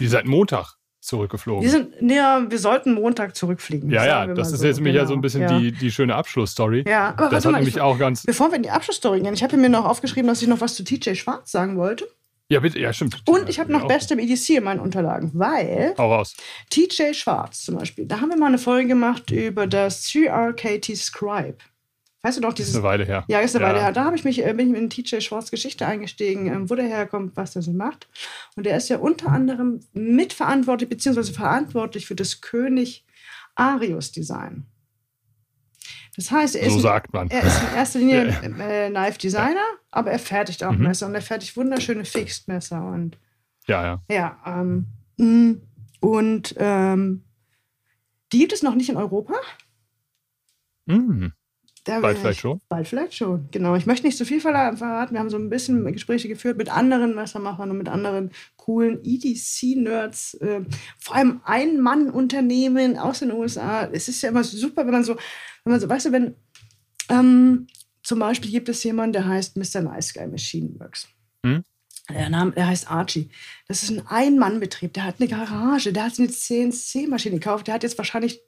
ihr seid Montag zurückgeflogen. Wir, sind, ja, wir sollten Montag zurückfliegen. Ja, ja, das ist so. jetzt nämlich genau. ja so ein bisschen ja. die, die schöne Abschlussstory. Ja, aber das hat mal, nämlich ich, auch ganz. Bevor wir in die Abschlussstory gehen, ich habe mir noch aufgeschrieben, dass ich noch was zu TJ Schwarz sagen wollte. Ja, bitte, ja, stimmt. Und ich habe noch Best im EDC in meinen Unterlagen, weil. Hau raus. TJ Schwarz zum Beispiel, da haben wir mal eine Folge gemacht über das 3RKT Scribe. Weißt du noch, dieses. Ist eine Weile her. Ja, ist eine ja. Weile her. Da habe ich mich, äh, bin ich in TJ Schwarz Geschichte eingestiegen, ähm, wo der herkommt, was der so macht. Und er ist ja unter anderem mitverantwortlich, beziehungsweise verantwortlich für das König Arius Design. Das heißt, er, so ist, man. er ist in erster Linie [LAUGHS] ja. äh, Knife Designer, aber er fertigt auch mhm. Messer und er fertigt wunderschöne Fixed Messer und. Ja, ja. Ja, ähm, mm, und ähm, die gibt es noch nicht in Europa. Mhm. Bald vielleicht schon? Bald vielleicht schon, genau. Ich möchte nicht zu viel verraten. Wir haben so ein bisschen Gespräche geführt mit anderen Messermachern und mit anderen coolen EDC-Nerds. Äh, vor allem Ein-Mann-Unternehmen aus den USA. Es ist ja immer super, wenn man so, wenn man so, weißt du, wenn ähm, zum Beispiel gibt es jemanden, der heißt Mr. Nice Guy Machine Works. Hm? Der Name, der heißt Archie. Das ist ein Ein-Mann-Betrieb. Der hat eine Garage, der hat eine CNC-Maschine gekauft. Der hat jetzt wahrscheinlich ich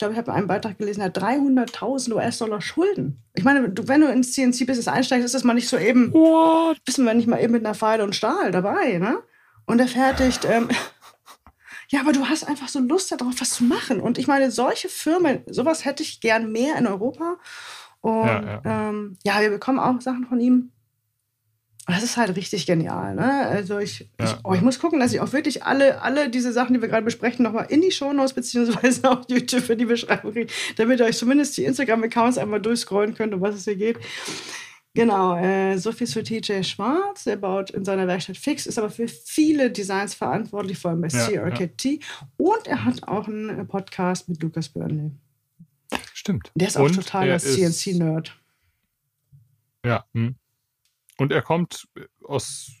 glaube, ich habe einen Beitrag gelesen, er hat 300.000 US-Dollar Schulden. Ich meine, du, wenn du ins CNC-Business einsteigst, ist das mal nicht so eben, What? wissen wir nicht mal eben mit einer Pfeile und Stahl dabei, ne? Und er fertigt, ähm, ja, aber du hast einfach so Lust darauf, was zu machen. Und ich meine, solche Firmen, sowas hätte ich gern mehr in Europa. Und ja, ja. Ähm, ja wir bekommen auch Sachen von ihm. Das ist halt richtig genial. Ne? Also ich, ja. ich, oh, ich, muss gucken, dass ich auch wirklich alle, alle diese Sachen, die wir gerade besprechen, nochmal in die Shownotes beziehungsweise [LAUGHS] auf YouTube in die Beschreibung kriege, damit ihr euch zumindest die Instagram-Accounts einmal durchscrollen könnt, um was es hier geht. Genau, äh, so viel zu TJ Schwarz. Er baut in seiner Werkstatt fix, ist aber für viele Designs verantwortlich, vor allem bei ja, CRKT. Ja. Und er hat auch einen Podcast mit Lukas Burnley. Stimmt. Der ist auch Und total der CNC-Nerd. Ja, hm. Und er kommt aus,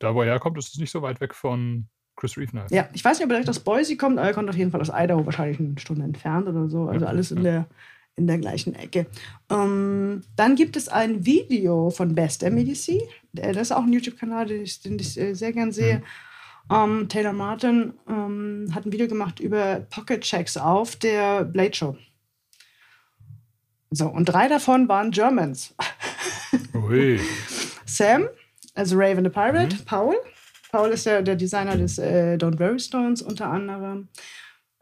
da wo er herkommt, ist es nicht so weit weg von Chris Reeve Knife. Ja, ich weiß nicht, ob er direkt aus Boise kommt, aber er kommt auf jeden Fall aus Idaho, wahrscheinlich eine Stunde entfernt oder so. Also ja, alles in, der, in der gleichen Ecke. Ähm, dann gibt es ein Video von Best MEDC. Das ist auch ein YouTube-Kanal, den ich, den ich äh, sehr gern sehe. Mhm. Um, Taylor Martin um, hat ein Video gemacht über Pocket Checks auf der Blade Show. So, und drei davon waren Germans. Ui. Sam, also Raven the Pirate, mhm. Paul. Paul ist der, der Designer des äh, Don't Worry Stones unter anderem.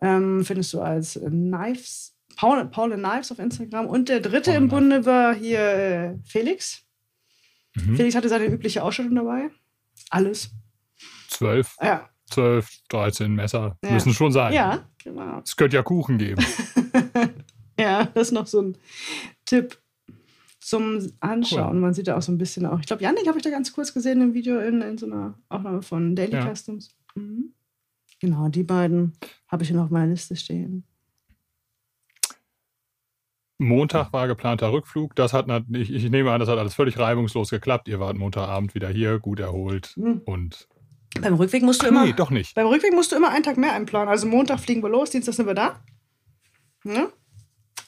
Ähm, findest du als äh, Knives, Paul, Paul Knives auf Instagram. Und der dritte Paul im Bunde war hier äh, Felix. Mhm. Felix hatte seine übliche Ausstattung dabei. Alles. Zwölf. Ja. Zwölf, 13 Messer. Ja. Müssen schon sein. Ja, genau. Es könnte ja Kuchen geben. [LAUGHS] ja, das ist noch so ein Tipp zum Anschauen. Cool. Man sieht da auch so ein bisschen auch. Ich glaube, Janik habe ich da ganz kurz gesehen im Video in, in so einer Aufnahme von Daily ja. Customs. Mhm. Genau, die beiden habe ich hier noch auf meiner Liste stehen. Montag war geplanter Rückflug. Das hat ich, ich nehme an, das hat alles völlig reibungslos geklappt. Ihr wart Montagabend wieder hier, gut erholt mhm. und beim Rückweg musst du immer. Nee, doch nicht. Beim Rückweg musst du immer einen Tag mehr einplanen. Also Montag fliegen wir los, Dienstag sind wir da. Ne?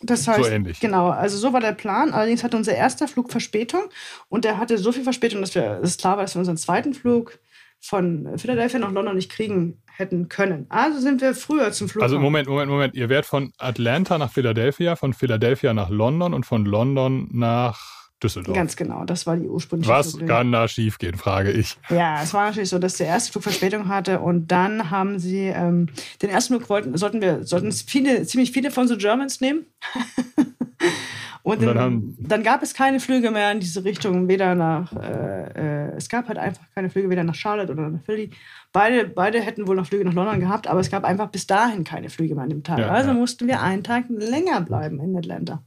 Das heißt, so ähnlich. Genau, also so war der Plan. Allerdings hatte unser erster Flug Verspätung und der hatte so viel Verspätung, dass wir, es klar war, dass wir unseren zweiten Flug von Philadelphia nach London nicht kriegen hätten können. Also sind wir früher zum Flug. Also Moment, Moment, Moment. Ihr werdet von Atlanta nach Philadelphia, von Philadelphia nach London und von London nach Düsseldorf. Ganz genau, das war die ursprüngliche Was Fluglinge. kann da schiefgehen, frage ich. Ja, es war natürlich so, dass der erste Flug Verspätung hatte und dann haben sie ähm, den ersten Flug wollten, sollten wir, sollten viele, ziemlich viele von so Germans nehmen. [LAUGHS] und, und dann, haben, dann, gab es keine Flüge mehr in diese Richtung, weder nach, äh, äh, es gab halt einfach keine Flüge weder nach Charlotte oder nach Philly. Beide, beide hätten wohl noch Flüge nach London gehabt, aber es gab einfach bis dahin keine Flüge mehr an dem Tag. Ja, also ja. mussten wir einen Tag länger bleiben in Atlanta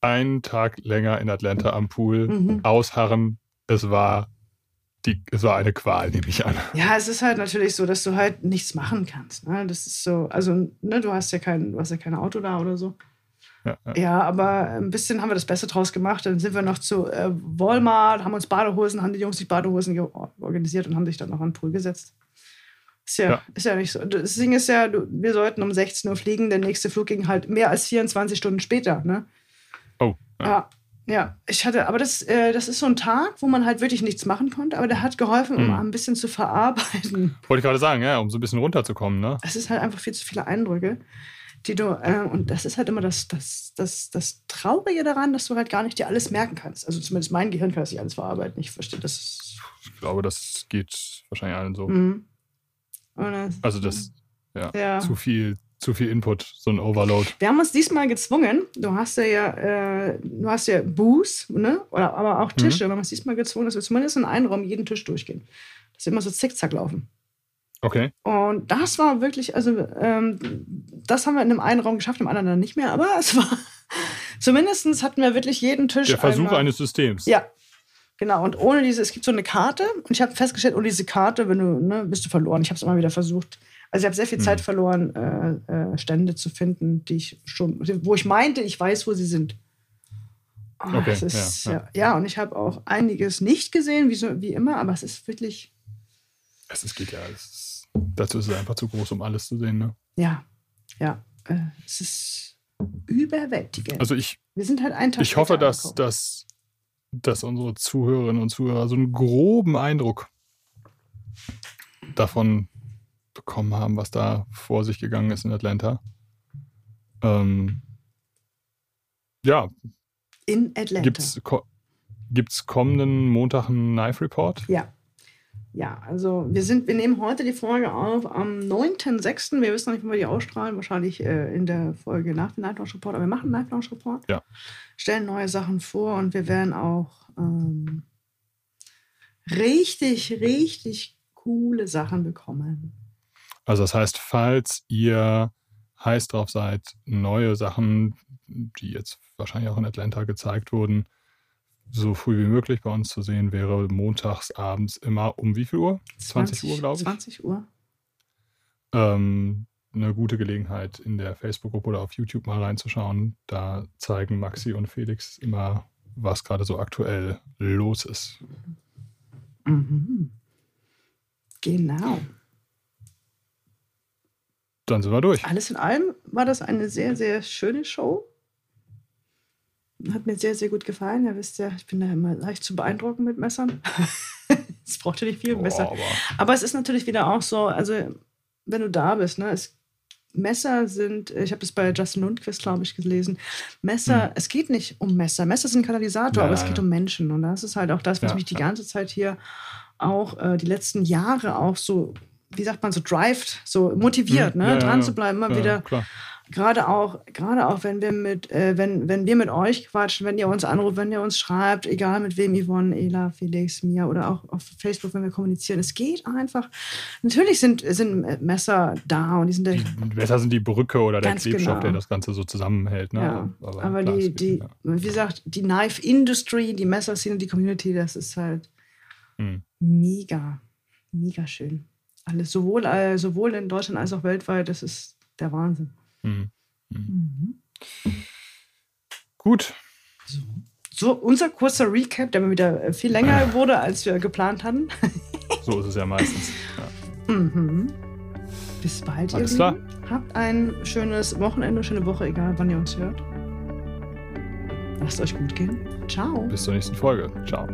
einen Tag länger in Atlanta am Pool mhm. ausharren. Es war die, es war eine Qual, nehme ich an. Ja, es ist halt natürlich so, dass du halt nichts machen kannst. Ne? Das ist so, also, ne, du hast ja kein, du hast ja kein Auto da oder so. Ja, ja. ja, aber ein bisschen haben wir das Beste draus gemacht. Dann sind wir noch zu äh, Walmart, haben uns Badehosen, haben die Jungs die Badehosen organisiert und haben sich dann noch an den Pool gesetzt. Ist ja, ja. ist ja nicht so. Das Ding ist ja, wir sollten um 16 Uhr fliegen, der nächste Flug ging halt mehr als 24 Stunden später. Ne? Ja. ja. ja. ich hatte, aber das, äh, das ist so ein Tag, wo man halt wirklich nichts machen konnte, aber der hat geholfen, um mhm. ein bisschen zu verarbeiten. Wollte ich gerade sagen, ja, um so ein bisschen runterzukommen, ne? Es ist halt einfach viel zu viele Eindrücke, die du, äh, und das ist halt immer das, das, das, das Traurige daran, dass du halt gar nicht dir alles merken kannst. Also zumindest mein Gehirn kann das nicht alles verarbeiten. Ich verstehe das. Ich glaube, das geht wahrscheinlich allen so. Mhm. Das, also das, ja, ja, zu viel, zu viel Input, so ein Overload. Wir haben uns diesmal gezwungen. Du hast ja, äh, du hast ja Booths, ne? Oder aber auch Tische. Mhm. Wir haben uns diesmal gezwungen, dass wir zumindest in einem Raum jeden Tisch durchgehen. Dass wir immer so zickzack laufen. Okay. Und das war wirklich, also ähm, das haben wir in dem einen Raum geschafft, im anderen dann nicht mehr, aber es war [LAUGHS] zumindest hatten wir wirklich jeden Tisch. Der Versuch einmal, eines Systems. Ja, Genau, und ohne diese, es gibt so eine Karte und ich habe festgestellt, ohne diese Karte, wenn du, ne, bist du verloren. Ich habe es immer wieder versucht. Also ich habe sehr viel Zeit hm. verloren, äh, äh, Stände zu finden, die ich schon, wo ich meinte, ich weiß, wo sie sind. Oh, okay, ist, ja, ja. ja, und ich habe auch einiges nicht gesehen, wie, so, wie immer, aber es ist wirklich. Es ist, geht ja, ist, dazu ist es einfach zu groß, um alles zu sehen, ne? Ja, ja. Äh, es ist überwältigend. Also ich. Wir sind halt ein Tag. Ich hoffe, dass, dass dass unsere Zuhörerinnen und Zuhörer so einen groben Eindruck davon bekommen haben, was da vor sich gegangen ist in Atlanta. Ähm, ja. In Atlanta. Gibt's, gibt's kommenden Montag einen Knife Report? Ja. Ja, also wir sind, wir nehmen heute die Folge auf am 9.6. Wir wissen noch nicht, wann wir die ausstrahlen, wahrscheinlich äh, in der Folge nach dem Night Launch Report, aber wir machen einen Night Launch Report. Ja. Stellen neue Sachen vor und wir werden auch ähm, richtig, richtig coole Sachen bekommen. Also das heißt, falls ihr heiß drauf seid, neue Sachen, die jetzt wahrscheinlich auch in Atlanta gezeigt wurden, so früh wie möglich bei uns zu sehen wäre montags abends immer um wie viel Uhr? 20, 20 Uhr, glaube ich. 20 Uhr. Ähm, eine gute Gelegenheit, in der Facebook-Gruppe oder auf YouTube mal reinzuschauen. Da zeigen Maxi und Felix immer, was gerade so aktuell los ist. Mhm. Genau. Dann sind wir durch. Alles in allem war das eine sehr, sehr schöne Show. Hat mir sehr, sehr gut gefallen. Ihr wisst ja, ich bin da immer leicht zu beeindrucken mit Messern. [LAUGHS] es braucht ja nicht viel Messer. aber. aber es ist natürlich wieder auch so, also wenn du da bist, ne, es Messer sind, ich habe das bei Justin Lundquist, glaube ich, gelesen. Messer, hm. es geht nicht um Messer. Messer sind Katalysator, ja, aber es geht um Menschen. Und das ist halt auch das, was ja, mich die ganze Zeit hier auch äh, die letzten Jahre auch so, wie sagt man, so drived, so motiviert, hm. ne, dran zu bleiben, immer wieder. Klar gerade auch, gerade auch wenn wir mit, äh, wenn, wenn wir mit euch quatschen, wenn ihr uns anruft, wenn ihr uns schreibt, egal mit wem, Yvonne, Ela, Felix, Mia oder auch auf Facebook, wenn wir kommunizieren. Es geht einfach. Natürlich sind, sind Messer da und die sind die Messer sind die Brücke oder der Klebstoff, genau. der das Ganze so zusammenhält. Ne? Ja, aber, aber die, die, ja. wie gesagt, die Knife Industry, die Messerszene, die Community, das ist halt hm. mega, mega schön. Alles, sowohl, äh, sowohl in Deutschland als auch weltweit, das ist der Wahnsinn. Mhm. Mhm. Gut. So. so. unser kurzer Recap, der wieder äh, viel länger wurde, als wir geplant hatten. [LAUGHS] so ist es ja meistens. Ja. Mhm. Bis bald, Alles klar. Habt ein schönes Wochenende, schöne Woche, egal wann ihr uns hört. Lasst euch gut gehen. Ciao. Bis zur nächsten Folge. Ciao.